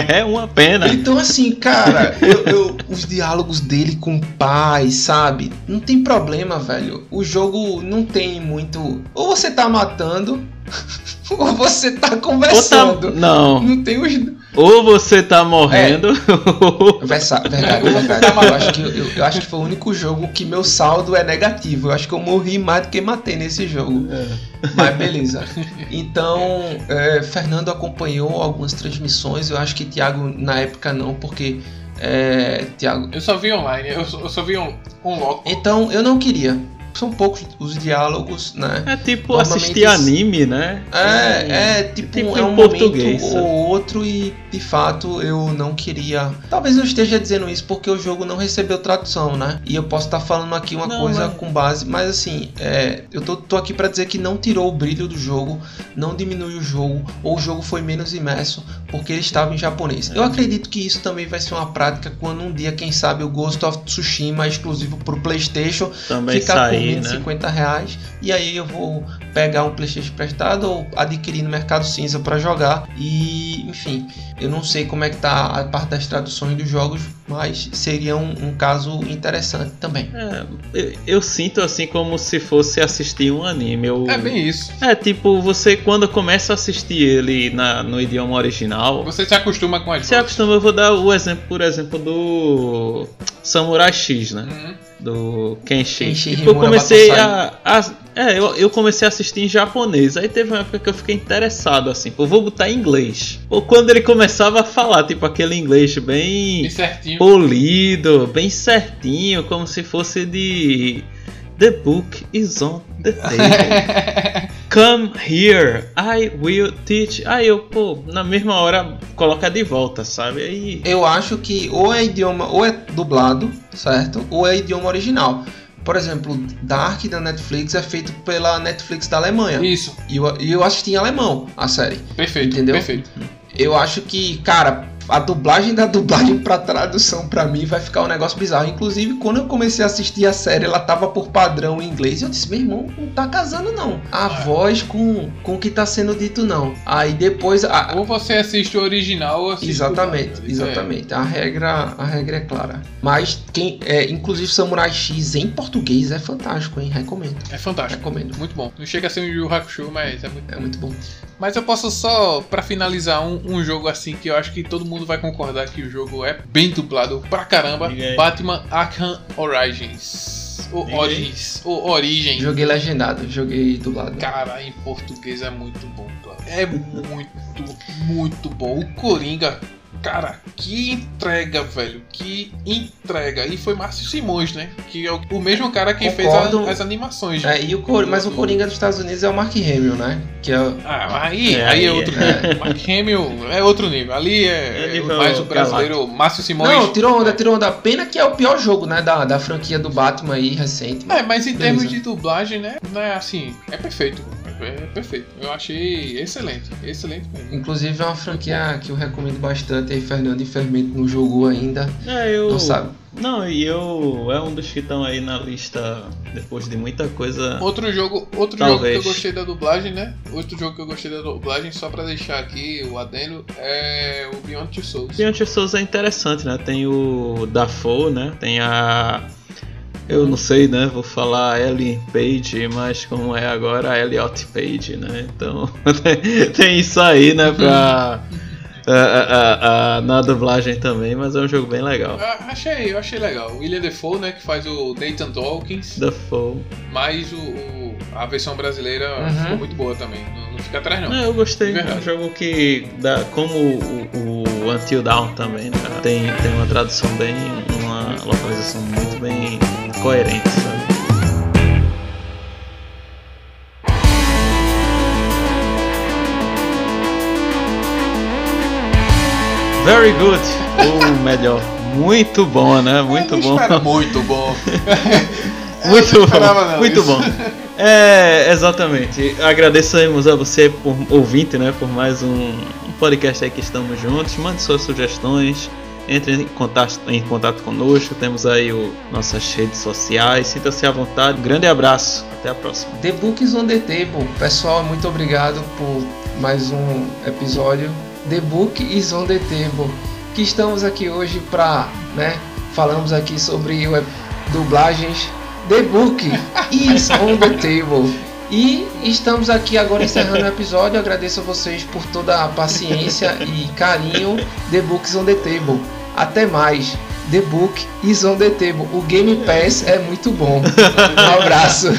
S2: É, uma pena.
S3: Então, assim, cara, eu- eu- os diálogos dele com o pai, sabe? Não tem problema, velho. O jogo não tem muito. Ou você tá matando, ou você tá
S2: Ou tá,
S3: conversando.
S2: não.
S3: Não tem os.
S2: Ou você tá morrendo. ou-
S3: Versa- Verdade, verdade. Eu acho, que, eu, eu acho que foi o único jogo que meu saldo é negativo. Eu acho que eu morri mais do que matei nesse jogo. Mas beleza. Então, é, Fernando acompanhou algumas transmissões. Eu acho que Thiago na época não, porque. É, Thiago.
S4: Eu só vi online, eu só, eu só vi um, um loco.
S3: Então, eu não queria. São poucos os diálogos, né?
S2: É tipo assistir anime, né?
S3: É, é tipo,
S2: tipo
S3: é um
S2: português,
S3: ou outro e de fato eu não queria. Talvez eu esteja dizendo isso porque o jogo não recebeu tradução, né? E eu posso estar falando aqui uma
S2: Não,
S3: coisa
S2: mas-
S3: com base, mas assim, é, eu tô, tô aqui pra dizer que não tirou o brilho do jogo, não diminuiu o jogo, ou o jogo foi menos imerso porque ele estava em japonês.
S2: É.
S3: Eu acredito que isso também vai ser uma prática quando um dia, quem sabe, o Ghost of Tsushima exclusivo pro PlayStation
S2: Também
S3: ficar
S2: sair,
S3: 20,
S2: né?
S3: 50 reais e aí eu vou pegar um PlayStation prestado ou adquirir no Mercado Cinza para jogar e enfim eu não sei como é que tá a parte das traduções dos jogos mas seria um, um caso interessante também
S2: É, eu, eu sinto assim como se fosse assistir um anime. Eu-
S4: É bem isso.
S2: É, tipo, você quando começa a assistir ele na, no idioma original,
S4: Você se acostuma com as
S2: você acostuma, eu vou dar o exemplo, por exemplo, do Samurai X, né?
S4: Uhum.
S2: Do Kenshi.
S3: Kenshi
S2: Tipo, eu comecei a, a- É, eu, eu comecei a assistir em japonês. Aí teve uma época que eu fiquei interessado, assim, pô, vou botar em inglês. Ou quando ele começava a falar, tipo, aquele inglês bem
S4: Bem certinho.
S2: polido, bem certinho, como se fosse de The book is on the table. Come here, I will teach. Aí eu, pô, na mesma hora coloca de volta, sabe? Aí
S3: eu acho que ou é idioma ou é dublado certo ou é idioma original por exemplo Dark da Netflix é feito pela Netflix da Alemanha
S4: Isso,
S3: e eu, e eu assisti em alemão a série
S4: perfeito,
S3: Entendeu?
S4: perfeito.
S3: Eu acho que, cara, a dublagem da dublagem pra tradução pra mim vai ficar um negócio bizarro. Inclusive, quando eu comecei a assistir a série, ela tava por padrão em inglês. E eu disse, meu irmão, não tá casando não. A
S4: É.
S3: voz com, com o que tá sendo dito, não. Aí depois. a-
S4: Ou você assiste o original ou assiste o
S3: Exatamente,
S4: dublado.
S3: exatamente. A regra, a regra é clara. Mas quem, é, inclusive Samurai X em português é fantástico, hein? Recomendo.
S4: É, é fantástico.
S3: Recomendo.
S4: Muito bom. Não chega a ser um Yu Hakusho, mas é muito
S3: É muito bom.
S4: Mas eu posso só, pra finalizar, um, um jogo assim que eu acho que todo mundo vai concordar que o jogo é bem dublado pra caramba. Batman Arkham Origins.
S2: Aí.
S4: Origins. Ou Origem.
S3: Joguei legendado, joguei dublado.
S4: Cara, em português é muito bom, cara. É muito, muito bom. O Coringa, cara, que entrega, velho. Que entrega. E foi Márcio Simões, né? Que é o, mesmo cara que fez
S3: Concordo.
S4: a- as animações.
S3: É, e o Cor- mas o Coringa dos Estados Unidos é o Mark Hamill, né? Que é, o-
S4: Ah, aí,
S2: É,
S4: aí é outro
S3: é.
S4: nível. Mark Hamill é outro nível. Ali é,
S2: É nível
S4: mais o brasileiro Márcio Simões.
S3: Não, tirou onda, tirou onda. Pena que é o pior jogo, né? Da, da franquia do Batman aí recente.
S4: É, mas em
S3: Beleza.
S4: termos de dublagem, né? Não é assim, é perfeito. É perfeito. Eu achei excelente. Excelente mesmo.
S3: Inclusive é uma franquia que eu recomendo bastante. Aí Fernando e Fermento não jogou ainda.
S2: É, eu.
S3: Não sabe.
S2: Não, e eu. É um dos que estão aí na lista depois de muita coisa.
S4: Outro jogo, outro jogo que
S2: Talvez.
S4: eu gostei da dublagem, né? Outro jogo que eu gostei da dublagem, só pra deixar aqui o adendo, é o Beyond Two Souls.
S2: Beyond Two Souls é interessante, né? Tem o Dafoe, né? Tem a. Eu não sei, né? Vou falar Ellen Page, mas como é agora a Elliot Page, né? Então tem, isso aí, né? Pra. a- a- a- na dublagem também, mas é um jogo bem legal.
S4: Ah, achei, eu achei legal. O William Defoe, né, que faz o Nathan Dawkins,
S2: Dafoe.
S4: mas o, o- a versão brasileira
S3: Uhum.
S4: ficou muito boa também. Não, não fica atrás não.
S2: É, eu gostei. É um jogo que, dá, como o, o Until Dawn também, né? tem, tem uma tradução bem. uma localização muito bem coerente, sabe? Very good, ou melhor, muito bom, né? Muito bom.
S4: muito bom.
S2: Muito bom, muito bom. É, exatamente. Agradecemos a você por ouvinte, né, por mais um podcast aí que estamos juntos. Mande suas sugestões, entre em contato, em contato conosco. Temos aí o, nossas redes sociais. Sinta-se à vontade. Um grande abraço. Até a próxima.
S3: The Books on the Table. Pessoal, muito obrigado por mais um episódio. The Book is on the Table. Que estamos aqui hoje para, né? Falamos aqui sobre dublagens. The Book is on the Table. E estamos aqui agora encerrando o episódio. Agradeço a vocês por toda a paciência e carinho. The Books on the Table. Até mais. The Book is on the Table. O Game Pass é muito bom. Um abraço.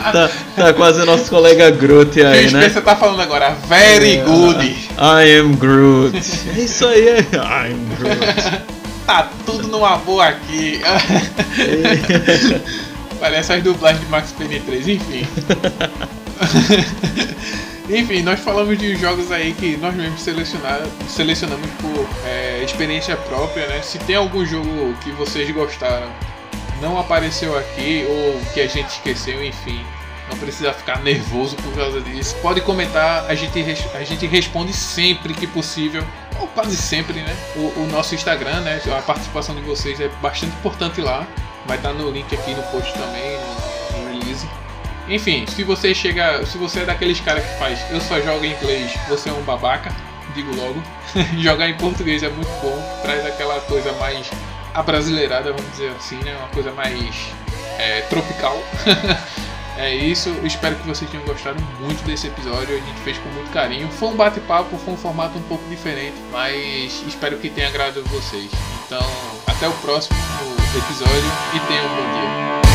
S2: Tá, tá quase o nosso colega Groot
S4: Quem
S2: aí, né?
S4: Spencer tá falando agora, very
S2: É.
S4: good.
S2: I am Groot. É isso aí, é. I am Groot.
S4: Tá tudo numa boa aqui. Parece as dublagens de Max Payne 3, enfim. enfim, nós falamos de jogos aí que nós mesmos selecionamos por é, experiência própria, né? Se tem algum jogo que vocês gostaram, não apareceu aqui, ou que a gente esqueceu, enfim. Não precisa ficar nervoso por causa disso. Pode comentar, a gente, a gente responde sempre que possível. Ou quase sempre, né? O, o nosso Instagram, né? A participação de vocês é bastante importante lá. Vai estar no link aqui no post também, no, no release. Enfim, se você chega. Se você é daqueles caras que faz eu só jogo em inglês, você é um babaca, digo logo. Jogar em português é muito bom, traz aquela coisa mais abrasileirada, vamos dizer assim, né? Uma coisa mais é, tropical. É isso, espero que vocês tenham gostado muito desse episódio. A gente fez com muito carinho. Foi um bate-papo, foi um formato um pouco diferente, mas espero que tenha agradado vocês. Então, até o próximo episódio e tenham um bom dia.